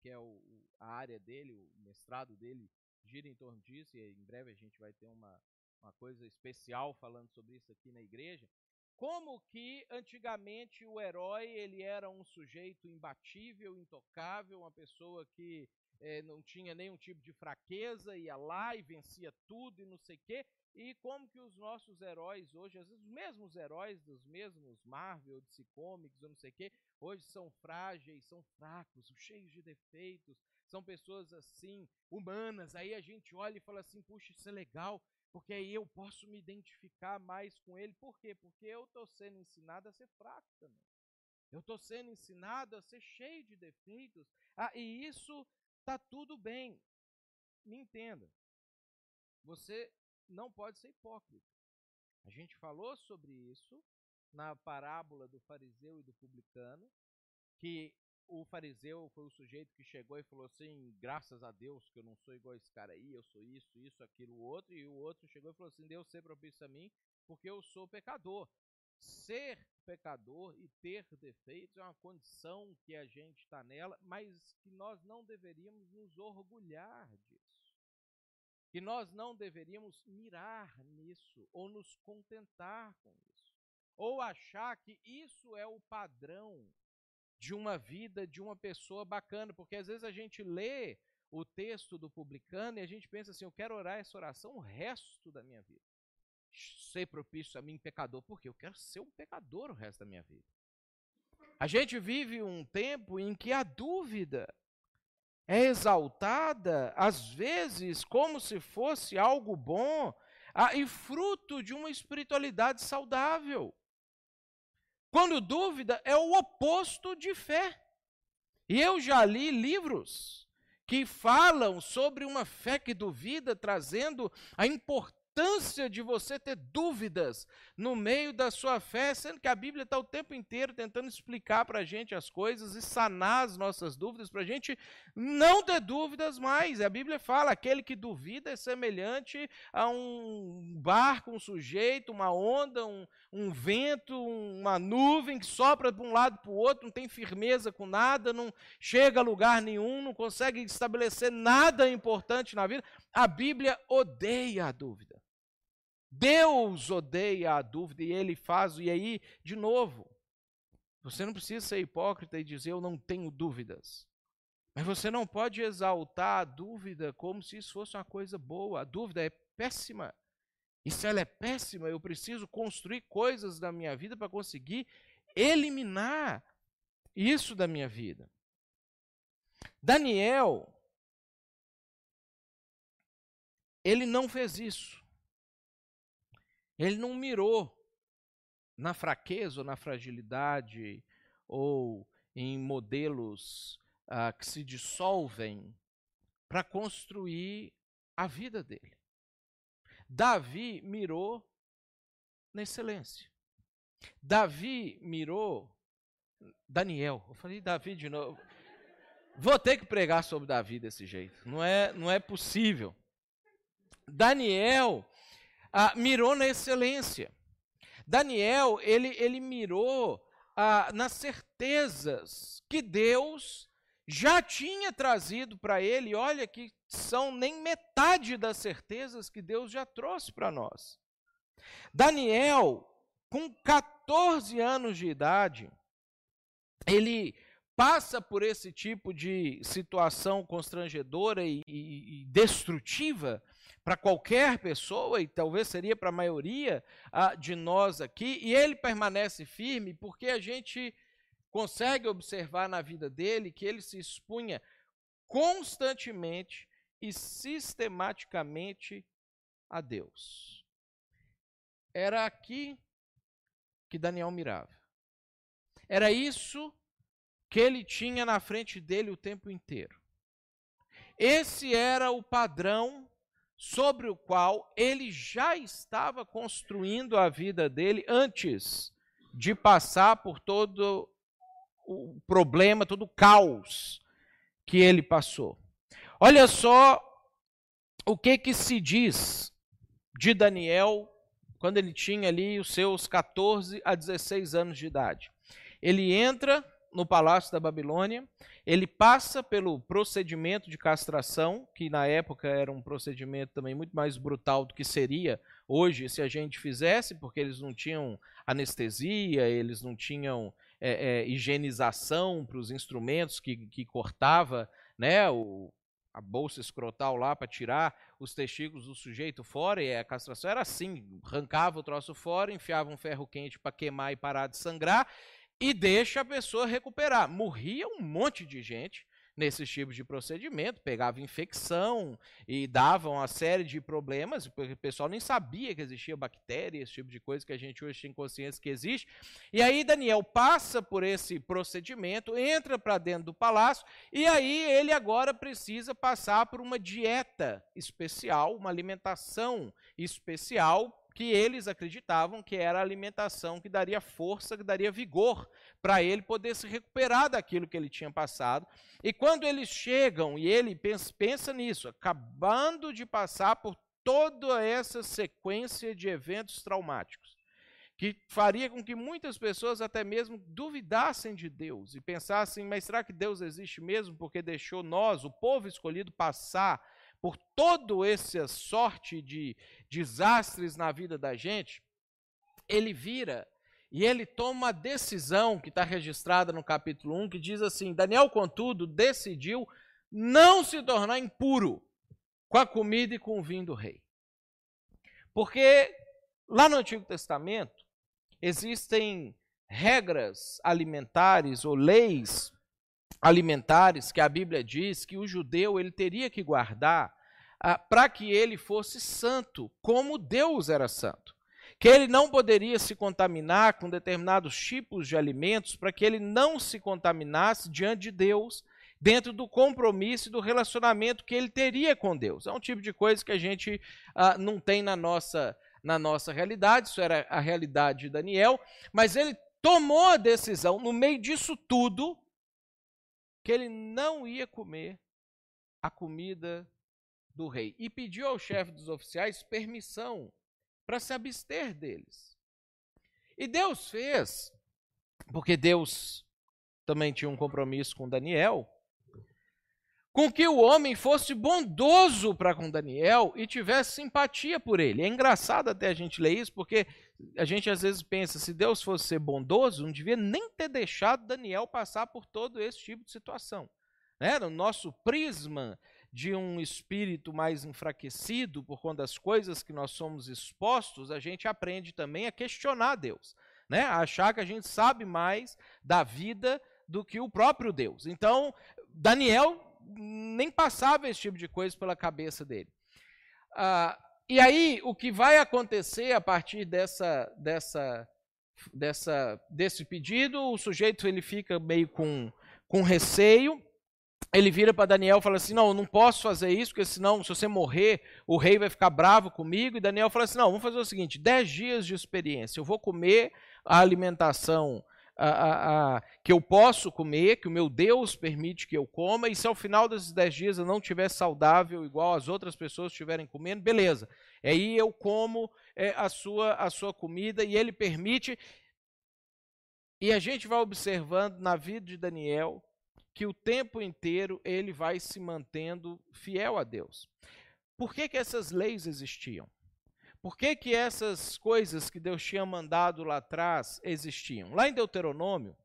que é o, a área dele, o mestrado dele gira em torno disso, e em breve a gente vai ter uma, uma coisa especial falando sobre isso aqui na igreja. Como que antigamente o herói ele era um sujeito imbatível, intocável, uma pessoa que é, não tinha nenhum tipo de fraqueza, ia lá e vencia tudo e não sei o quê. E como que os nossos heróis hoje, às vezes os mesmos heróis dos mesmos Marvel, DC Comics, ou não sei o quê, hoje são frágeis, são fracos, cheios de defeitos, são pessoas assim, humanas. Aí a gente olha e fala assim: puxa, isso é legal, porque aí eu posso me identificar mais com ele. Por quê? Porque eu estou sendo ensinado a ser fraco também. Eu estou sendo ensinado a ser cheio de defeitos. Ah, e isso está tudo bem. Me entenda. Você não pode ser hipócrita. A gente falou sobre isso na parábola do fariseu e do publicano, que o fariseu foi o sujeito que chegou e falou assim: graças a Deus que eu não sou igual esse cara aí, eu sou isso, isso, aquilo, outro. E o outro chegou e falou assim: Deus ser propício a mim, porque eu sou pecador. Ser pecador e ter defeitos é uma condição que a gente está nela, mas que nós não deveríamos nos orgulhar disso. Que nós não deveríamos mirar nisso ou nos contentar com isso. Ou achar que isso é o padrão de uma vida de uma pessoa bacana, porque às vezes a gente lê o texto do publicano e a gente pensa assim: eu quero orar essa oração o resto da minha vida. Ser propício a mim, pecador, porque eu quero ser um pecador o resto da minha vida. A gente vive um tempo em que a dúvida é exaltada, às vezes, como se fosse algo bom ah, e fruto de uma espiritualidade saudável. Quando dúvida é o oposto de fé. E eu já li livros que falam sobre uma fé que duvida, trazendo a importância importância de você ter dúvidas no meio da sua fé, sendo que a Bíblia está o tempo inteiro tentando explicar para a gente as coisas e sanar as nossas dúvidas, para a gente não ter dúvidas mais. A Bíblia fala: aquele que duvida é semelhante a um barco, um sujeito, uma onda, um, um vento, uma nuvem que sopra de um lado para o outro, não tem firmeza com nada, não chega a lugar nenhum, não consegue estabelecer nada importante na vida. A Bíblia odeia a dúvida. Deus odeia a dúvida e ele faz, e aí, de novo, você não precisa ser hipócrita e dizer eu não tenho dúvidas. Mas você não pode exaltar a dúvida como se isso fosse uma coisa boa. A dúvida é péssima. E se ela é péssima, eu preciso construir coisas da minha vida para conseguir eliminar isso da minha vida. Daniel, ele não fez isso. Ele não mirou na fraqueza ou na fragilidade ou em modelos ah, que se dissolvem para construir a vida dele. Davi mirou na excelência. Davi mirou Daniel. Eu falei Davi de novo. Vou ter que pregar sobre Davi desse jeito. Não é, não é possível. Daniel ah, mirou na excelência. Daniel, ele, ele mirou ah, nas certezas que Deus já tinha trazido para ele. Olha que são nem metade das certezas que Deus já trouxe para nós. Daniel, com 14 anos de idade, ele passa por esse tipo de situação constrangedora e, e, e destrutiva para qualquer pessoa, e talvez seria para a maioria de nós aqui, e ele permanece firme porque a gente consegue observar na vida dele que ele se expunha constantemente e sistematicamente a Deus. Era aqui que Daniel mirava. Era isso que ele tinha na frente dele o tempo inteiro. Esse era o padrão sobre o qual ele já estava construindo a vida dele antes de passar por todo o problema, todo o caos que ele passou. Olha só o que que se diz de Daniel quando ele tinha ali os seus 14 a 16 anos de idade. Ele entra no palácio da Babilônia, ele passa pelo procedimento de castração, que na época era um procedimento também muito mais brutal do que seria hoje se a gente fizesse, porque eles não tinham anestesia, eles não tinham é, é, higienização para os instrumentos que, que cortava né, o, a bolsa escrotal lá para tirar os testículos do sujeito fora, e a castração era assim: arrancava o troço fora, enfiava um ferro quente para queimar e parar de sangrar, e deixa a pessoa recuperar. Morria um monte de gente nesses tipos de procedimento, pegava infecção e dava uma série de problemas, porque o pessoal nem sabia que existia bactéria, esse tipo de coisa que a gente hoje tem consciência que existe. E aí Daniel passa por esse procedimento, entra para dentro do palácio, e aí ele agora precisa passar por uma dieta especial, uma alimentação especial que eles acreditavam que era a alimentação que daria força, que daria vigor para ele poder se recuperar daquilo que ele tinha passado. E quando eles chegam, e ele pensa, pensa nisso, acabando de passar por toda essa sequência de eventos traumáticos, que faria com que muitas pessoas até mesmo duvidassem de Deus e pensassem, mas será que Deus existe mesmo porque deixou nós, o povo escolhido, passar por todo essa sorte de desastres na vida da gente, ele vira e ele toma uma decisão que está registrada no capítulo 1, que diz assim: Daniel, contudo, decidiu não se tornar impuro com a comida e com o vinho do rei. Porque lá no Antigo Testamento existem regras alimentares ou leis alimentares que a Bíblia diz que o judeu ele teria que guardar ah, para que ele fosse santo, como Deus era santo. Que ele não poderia se contaminar com determinados tipos de alimentos, para que ele não se contaminasse diante de Deus, dentro do compromisso e do relacionamento que ele teria com Deus. É um tipo de coisa que a gente ah, não tem na nossa, na nossa realidade, isso era a realidade de Daniel, mas ele tomou a decisão, no meio disso tudo, que ele não ia comer a comida do rei e pediu ao chefe dos oficiais permissão para se abster deles. E Deus fez, porque Deus também tinha um compromisso com Daniel, com que o homem fosse bondoso para com Daniel e tivesse simpatia por ele. É engraçado até a gente ler isso, porque a gente às vezes pensa, se Deus fosse ser bondoso, não devia nem ter deixado Daniel passar por todo esse tipo de situação. Né? No nosso prisma de um espírito mais enfraquecido por conta das coisas que nós somos expostos, a gente aprende também a questionar Deus, né? a achar que a gente sabe mais da vida do que o próprio Deus. Então, Daniel nem passava esse tipo de coisa pela cabeça dele. Ah, e aí, o que vai acontecer a partir dessa, dessa, dessa, desse pedido, o sujeito ele fica meio com, com receio, ele vira para Daniel e fala assim: Não, eu não posso fazer isso, porque senão, se você morrer, o rei vai ficar bravo comigo. E Daniel fala assim: Não, vamos fazer o seguinte: dez dias de experiência. Eu vou comer a alimentação a, a, que eu posso comer, que o meu Deus permite que eu coma, e se ao final desses dez dias eu não estiver saudável, igual as outras pessoas estiverem comendo, beleza. Aí eu como é, a, sua, a sua comida e ele permite. E a gente vai observando na vida de Daniel que o tempo inteiro ele vai se mantendo fiel a Deus. Por que, que essas leis existiam? Por que, que essas coisas que Deus tinha mandado lá atrás existiam? Lá em Deuteronômio,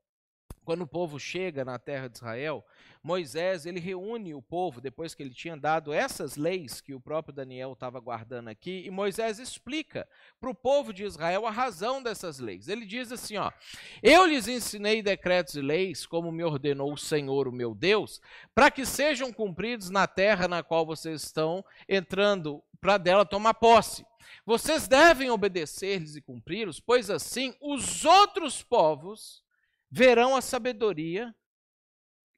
quando o povo chega na terra de Israel, Moisés ele reúne o povo depois que ele tinha dado essas leis que o próprio Daniel estava guardando aqui, e Moisés explica para o povo de Israel a razão dessas leis. Ele diz assim: ó, eu lhes ensinei decretos e leis, como me ordenou o Senhor, o meu Deus, para que sejam cumpridos na terra na qual vocês estão entrando para dela tomar posse. Vocês devem obedecer-lhes e cumpri-los, pois assim os outros povos verão a sabedoria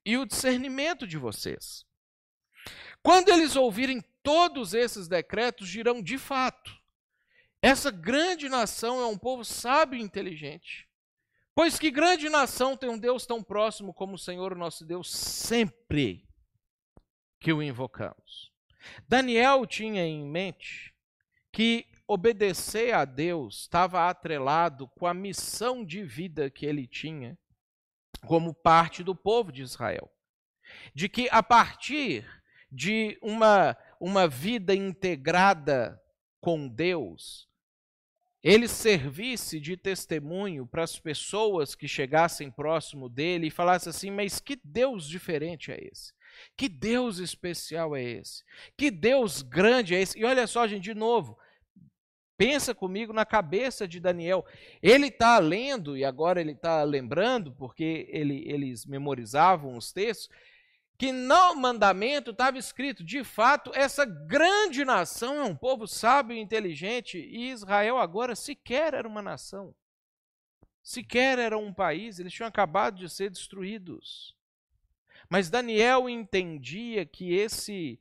e o discernimento de vocês. Quando eles ouvirem todos esses decretos, dirão de fato: essa grande nação é um povo sábio e inteligente. Pois que grande nação tem um Deus tão próximo como o Senhor, nosso Deus, sempre que o invocamos. Daniel tinha em mente que obedecer a Deus estava atrelado com a missão de vida que ele tinha como parte do povo de Israel. De que a partir de uma, uma vida integrada com Deus, ele servisse de testemunho para as pessoas que chegassem próximo dele e falassem assim: Mas que Deus diferente é esse? Que Deus especial é esse? Que Deus grande é esse? E olha só, gente, de novo, Pensa comigo na cabeça de Daniel. Ele está lendo, e agora ele está lembrando, porque ele, eles memorizavam os textos, que no mandamento estava escrito: de fato, essa grande nação é um povo sábio e inteligente, e Israel agora sequer era uma nação, sequer era um país, eles tinham acabado de ser destruídos. Mas Daniel entendia que esse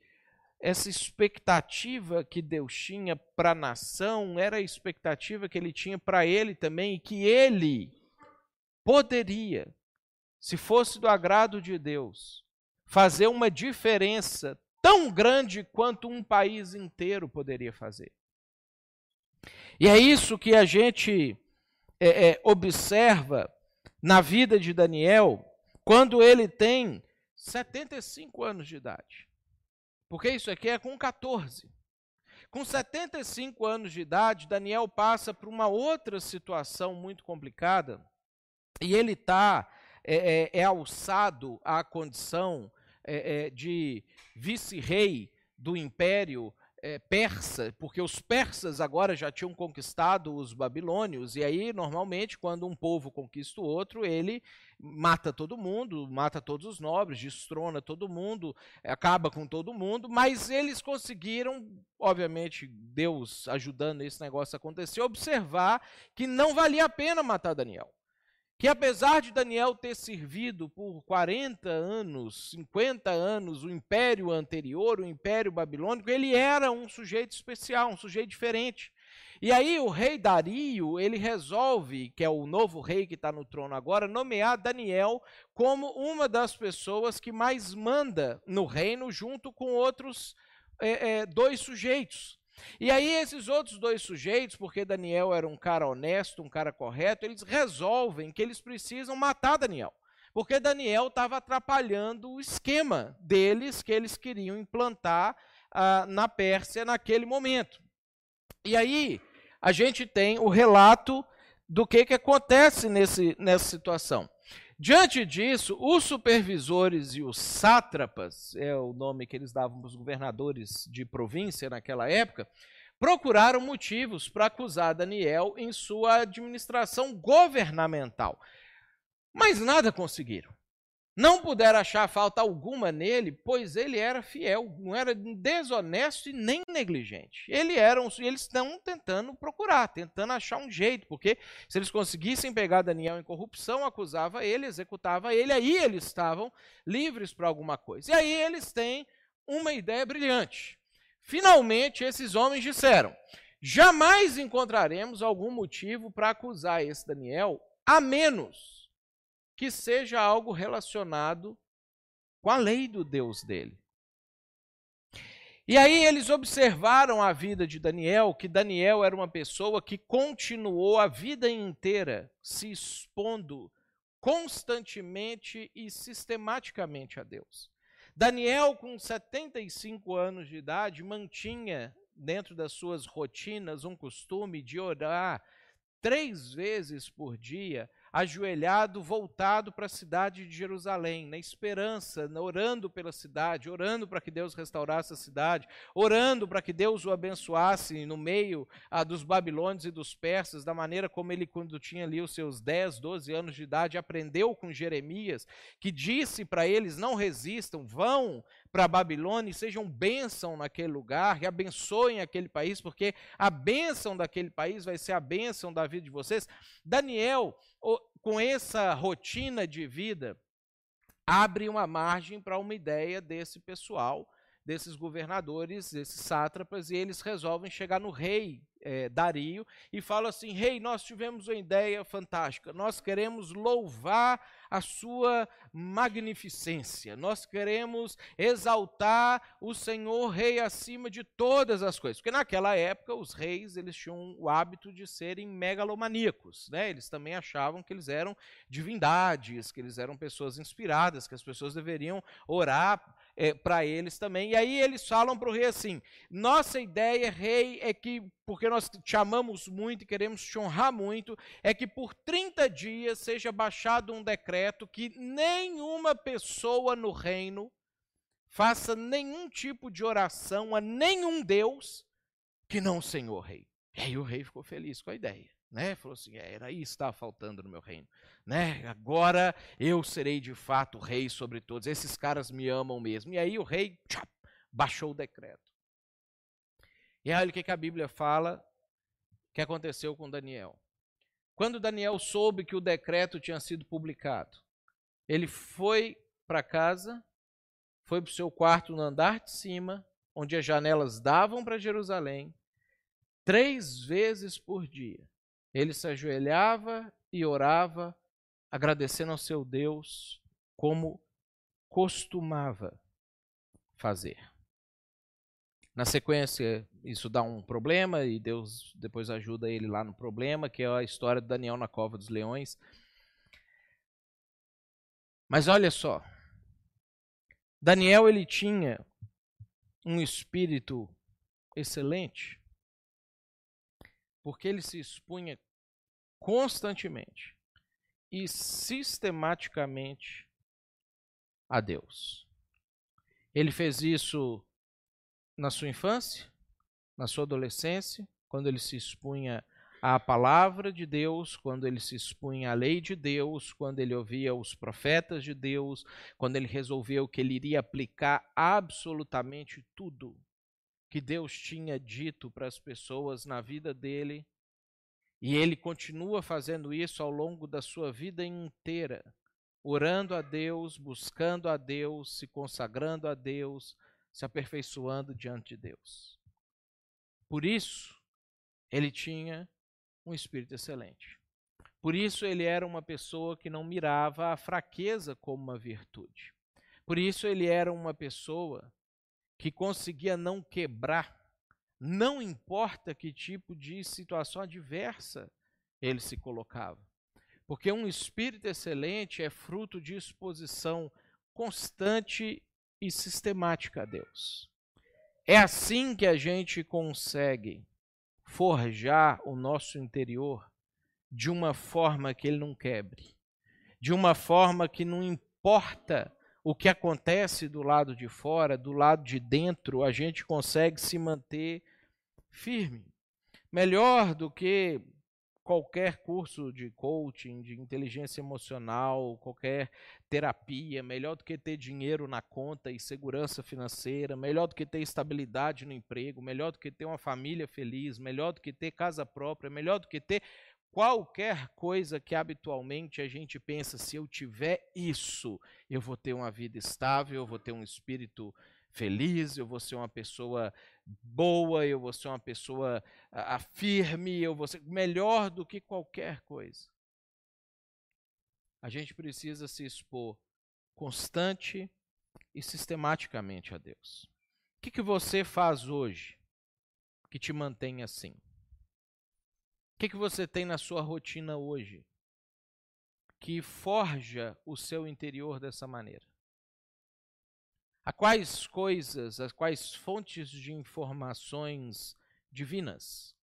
essa expectativa que Deus tinha para a nação era a expectativa que ele tinha para ele também, e que ele poderia, se fosse do agrado de Deus, fazer uma diferença tão grande quanto um país inteiro poderia fazer. E é isso que a gente é, é, observa na vida de Daniel, quando ele tem 75 anos de idade. Porque isso aqui é com 14. Com 75 anos de idade, Daniel passa por uma outra situação muito complicada e ele está é, é, é, alçado à condição é, é de vice-rei do império é, persa, porque os persas agora já tinham conquistado os babilônios, e aí, normalmente, quando um povo conquista o outro, ele mata todo mundo, mata todos os nobres, destrona todo mundo, acaba com todo mundo, mas eles conseguiram, obviamente, Deus ajudando esse negócio a acontecer, observar que não valia a pena matar Daniel que apesar de Daniel ter servido por 40 anos, 50 anos, o império anterior, o império babilônico, ele era um sujeito especial, um sujeito diferente. E aí o rei Dario, ele resolve, que é o novo rei que está no trono agora, nomear Daniel como uma das pessoas que mais manda no reino, junto com outros é, é, dois sujeitos. E aí esses outros dois sujeitos, porque Daniel era um cara honesto, um cara correto, eles resolvem que eles precisam matar Daniel. Porque Daniel estava atrapalhando o esquema deles que eles queriam implantar ah, na Pérsia naquele momento. E aí a gente tem o relato do que, que acontece nesse, nessa situação. Diante disso, os supervisores e os sátrapas, é o nome que eles davam para os governadores de província naquela época, procuraram motivos para acusar Daniel em sua administração governamental. Mas nada conseguiram. Não puderam achar falta alguma nele, pois ele era fiel, não era desonesto e nem negligente. Ele era um, eles estão tentando procurar, tentando achar um jeito, porque se eles conseguissem pegar Daniel em corrupção, acusava ele, executava ele, aí eles estavam livres para alguma coisa. E aí eles têm uma ideia brilhante. Finalmente, esses homens disseram: jamais encontraremos algum motivo para acusar esse Daniel, a menos que seja algo relacionado com a lei do Deus dele. E aí eles observaram a vida de Daniel, que Daniel era uma pessoa que continuou a vida inteira se expondo constantemente e sistematicamente a Deus. Daniel, com 75 anos de idade, mantinha dentro das suas rotinas um costume de orar três vezes por dia ajoelhado, voltado para a cidade de Jerusalém, na esperança, orando pela cidade, orando para que Deus restaurasse a cidade, orando para que Deus o abençoasse no meio ah, dos babilônios e dos persas, da maneira como ele, quando tinha ali os seus 10, 12 anos de idade, aprendeu com Jeremias, que disse para eles: não resistam, vão para a Babilônia e sejam bênção naquele lugar, e abençoem aquele país, porque a bênção daquele país vai ser a bênção da vida de vocês. Daniel com essa rotina de vida, abre uma margem para uma ideia desse pessoal, desses governadores, desses sátrapas, e eles resolvem chegar no rei é, Dario e fala assim: Rei, nós tivemos uma ideia fantástica. Nós queremos louvar a sua magnificência. Nós queremos exaltar o Senhor Rei acima de todas as coisas. Porque naquela época os reis eles tinham o hábito de serem megalomaníacos, né? Eles também achavam que eles eram divindades, que eles eram pessoas inspiradas, que as pessoas deveriam orar é, para eles também. E aí eles falam para o rei assim: nossa ideia, rei, é que, porque nós te amamos muito e queremos te honrar muito, é que por 30 dias seja baixado um decreto que nenhuma pessoa no reino faça nenhum tipo de oração a nenhum Deus que não o Senhor Rei. E aí o rei ficou feliz com a ideia né? Falou assim: é, era isso que estava faltando no meu reino, né? Agora eu serei de fato rei sobre todos. Esses caras me amam mesmo. E aí o rei tchap, baixou o decreto. E olha o que a Bíblia fala que aconteceu com Daniel. Quando Daniel soube que o decreto tinha sido publicado, ele foi para casa, foi para o seu quarto no andar de cima, onde as janelas davam para Jerusalém, três vezes por dia ele se ajoelhava e orava, agradecendo ao seu Deus, como costumava fazer. Na sequência, isso dá um problema e Deus depois ajuda ele lá no problema, que é a história de Daniel na cova dos leões. Mas olha só, Daniel ele tinha um espírito excelente porque ele se expunha constantemente e sistematicamente a Deus. Ele fez isso na sua infância, na sua adolescência, quando ele se expunha à palavra de Deus, quando ele se expunha à lei de Deus, quando ele ouvia os profetas de Deus, quando ele resolveu que ele iria aplicar absolutamente tudo que Deus tinha dito para as pessoas na vida dele, e ele continua fazendo isso ao longo da sua vida inteira, orando a Deus, buscando a Deus, se consagrando a Deus, se aperfeiçoando diante de Deus. Por isso, ele tinha um espírito excelente. Por isso, ele era uma pessoa que não mirava a fraqueza como uma virtude. Por isso, ele era uma pessoa que conseguia não quebrar, não importa que tipo de situação adversa ele se colocava. Porque um espírito excelente é fruto de exposição constante e sistemática a Deus. É assim que a gente consegue forjar o nosso interior de uma forma que ele não quebre, de uma forma que não importa o que acontece do lado de fora, do lado de dentro, a gente consegue se manter firme. Melhor do que qualquer curso de coaching, de inteligência emocional, qualquer terapia, melhor do que ter dinheiro na conta e segurança financeira, melhor do que ter estabilidade no emprego, melhor do que ter uma família feliz, melhor do que ter casa própria, melhor do que ter qualquer coisa que habitualmente a gente pensa, se eu tiver isso, eu vou ter uma vida estável, eu vou ter um espírito feliz, eu vou ser uma pessoa boa, eu vou ser uma pessoa firme, eu vou ser melhor do que qualquer coisa. A gente precisa se expor constante e sistematicamente a Deus. O que, que você faz hoje que te mantém assim? Que, que você tem na sua rotina hoje que forja o seu interior dessa maneira? A quais coisas, a quais fontes de informações divinas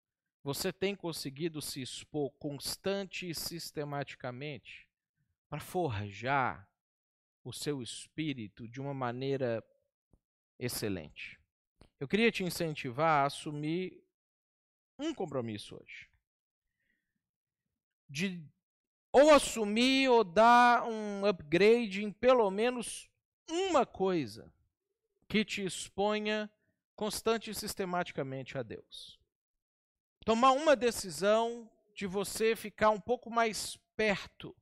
você tem conseguido se expor constante e sistematicamente para forjar o seu espírito de uma maneira excelente? Eu queria te incentivar a assumir um compromisso hoje. De ou assumir ou dar um upgrade em pelo menos uma coisa que te exponha constante e sistematicamente a Deus. Tomar uma decisão de você ficar um pouco mais perto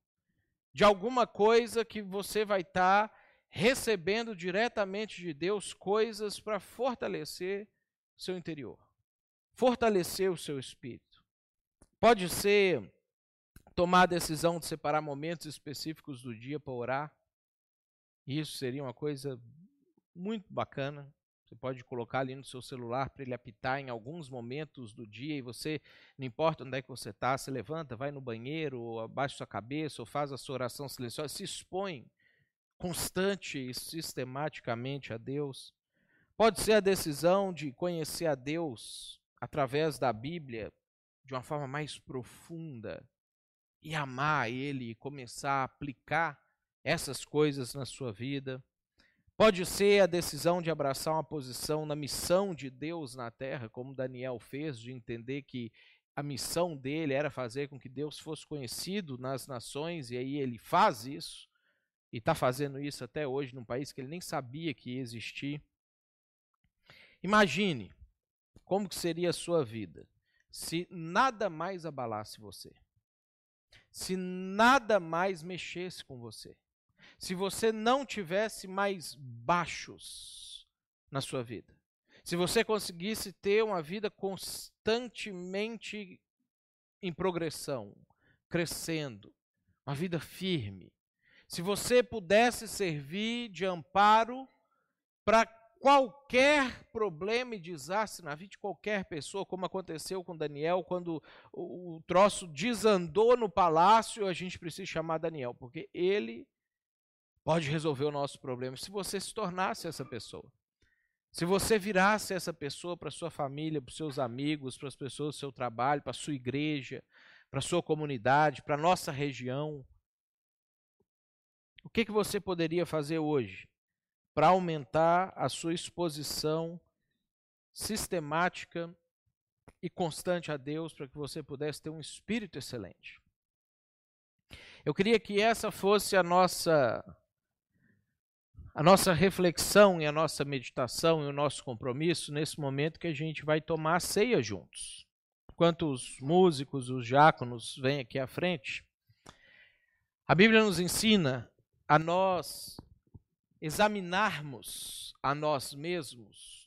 de alguma coisa que você vai estar tá recebendo diretamente de Deus coisas para fortalecer seu interior, fortalecer o seu espírito. Pode ser tomar a decisão de separar momentos específicos do dia para orar, isso seria uma coisa muito bacana. Você pode colocar ali no seu celular para ele apitar em alguns momentos do dia e você, não importa onde é que você está, se levanta, vai no banheiro, ou abaixa sua cabeça, ou faz a sua oração silenciosa, se expõe constante e sistematicamente a Deus. Pode ser a decisão de conhecer a Deus através da Bíblia de uma forma mais profunda e amar Ele e começar a aplicar essas coisas na sua vida. Pode ser a decisão de abraçar uma posição na missão de Deus na terra, como Daniel fez, de entender que a missão dele era fazer com que Deus fosse conhecido nas nações, e aí ele faz isso, e está fazendo isso até hoje num país que ele nem sabia que ia existir. Imagine como que seria a sua vida se nada mais abalasse você, se nada mais mexesse com você se você não tivesse mais baixos na sua vida, se você conseguisse ter uma vida constantemente em progressão, crescendo, uma vida firme, se você pudesse servir de amparo para qualquer problema e desastre na vida de qualquer pessoa, como aconteceu com Daniel, quando o troço desandou no palácio, a gente precisa chamar Daniel, porque ele pode resolver o nosso problema se você se tornasse essa pessoa. Se você virasse essa pessoa para sua família, para seus amigos, para as pessoas do seu trabalho, para sua igreja, para sua comunidade, para nossa região, o que, que você poderia fazer hoje para aumentar a sua exposição sistemática e constante a Deus para que você pudesse ter um espírito excelente? Eu queria que essa fosse a nossa a nossa reflexão e a nossa meditação e o nosso compromisso nesse momento que a gente vai tomar a ceia juntos. Enquanto os músicos, os diáconos vêm aqui à frente, a Bíblia nos ensina a nós examinarmos a nós mesmos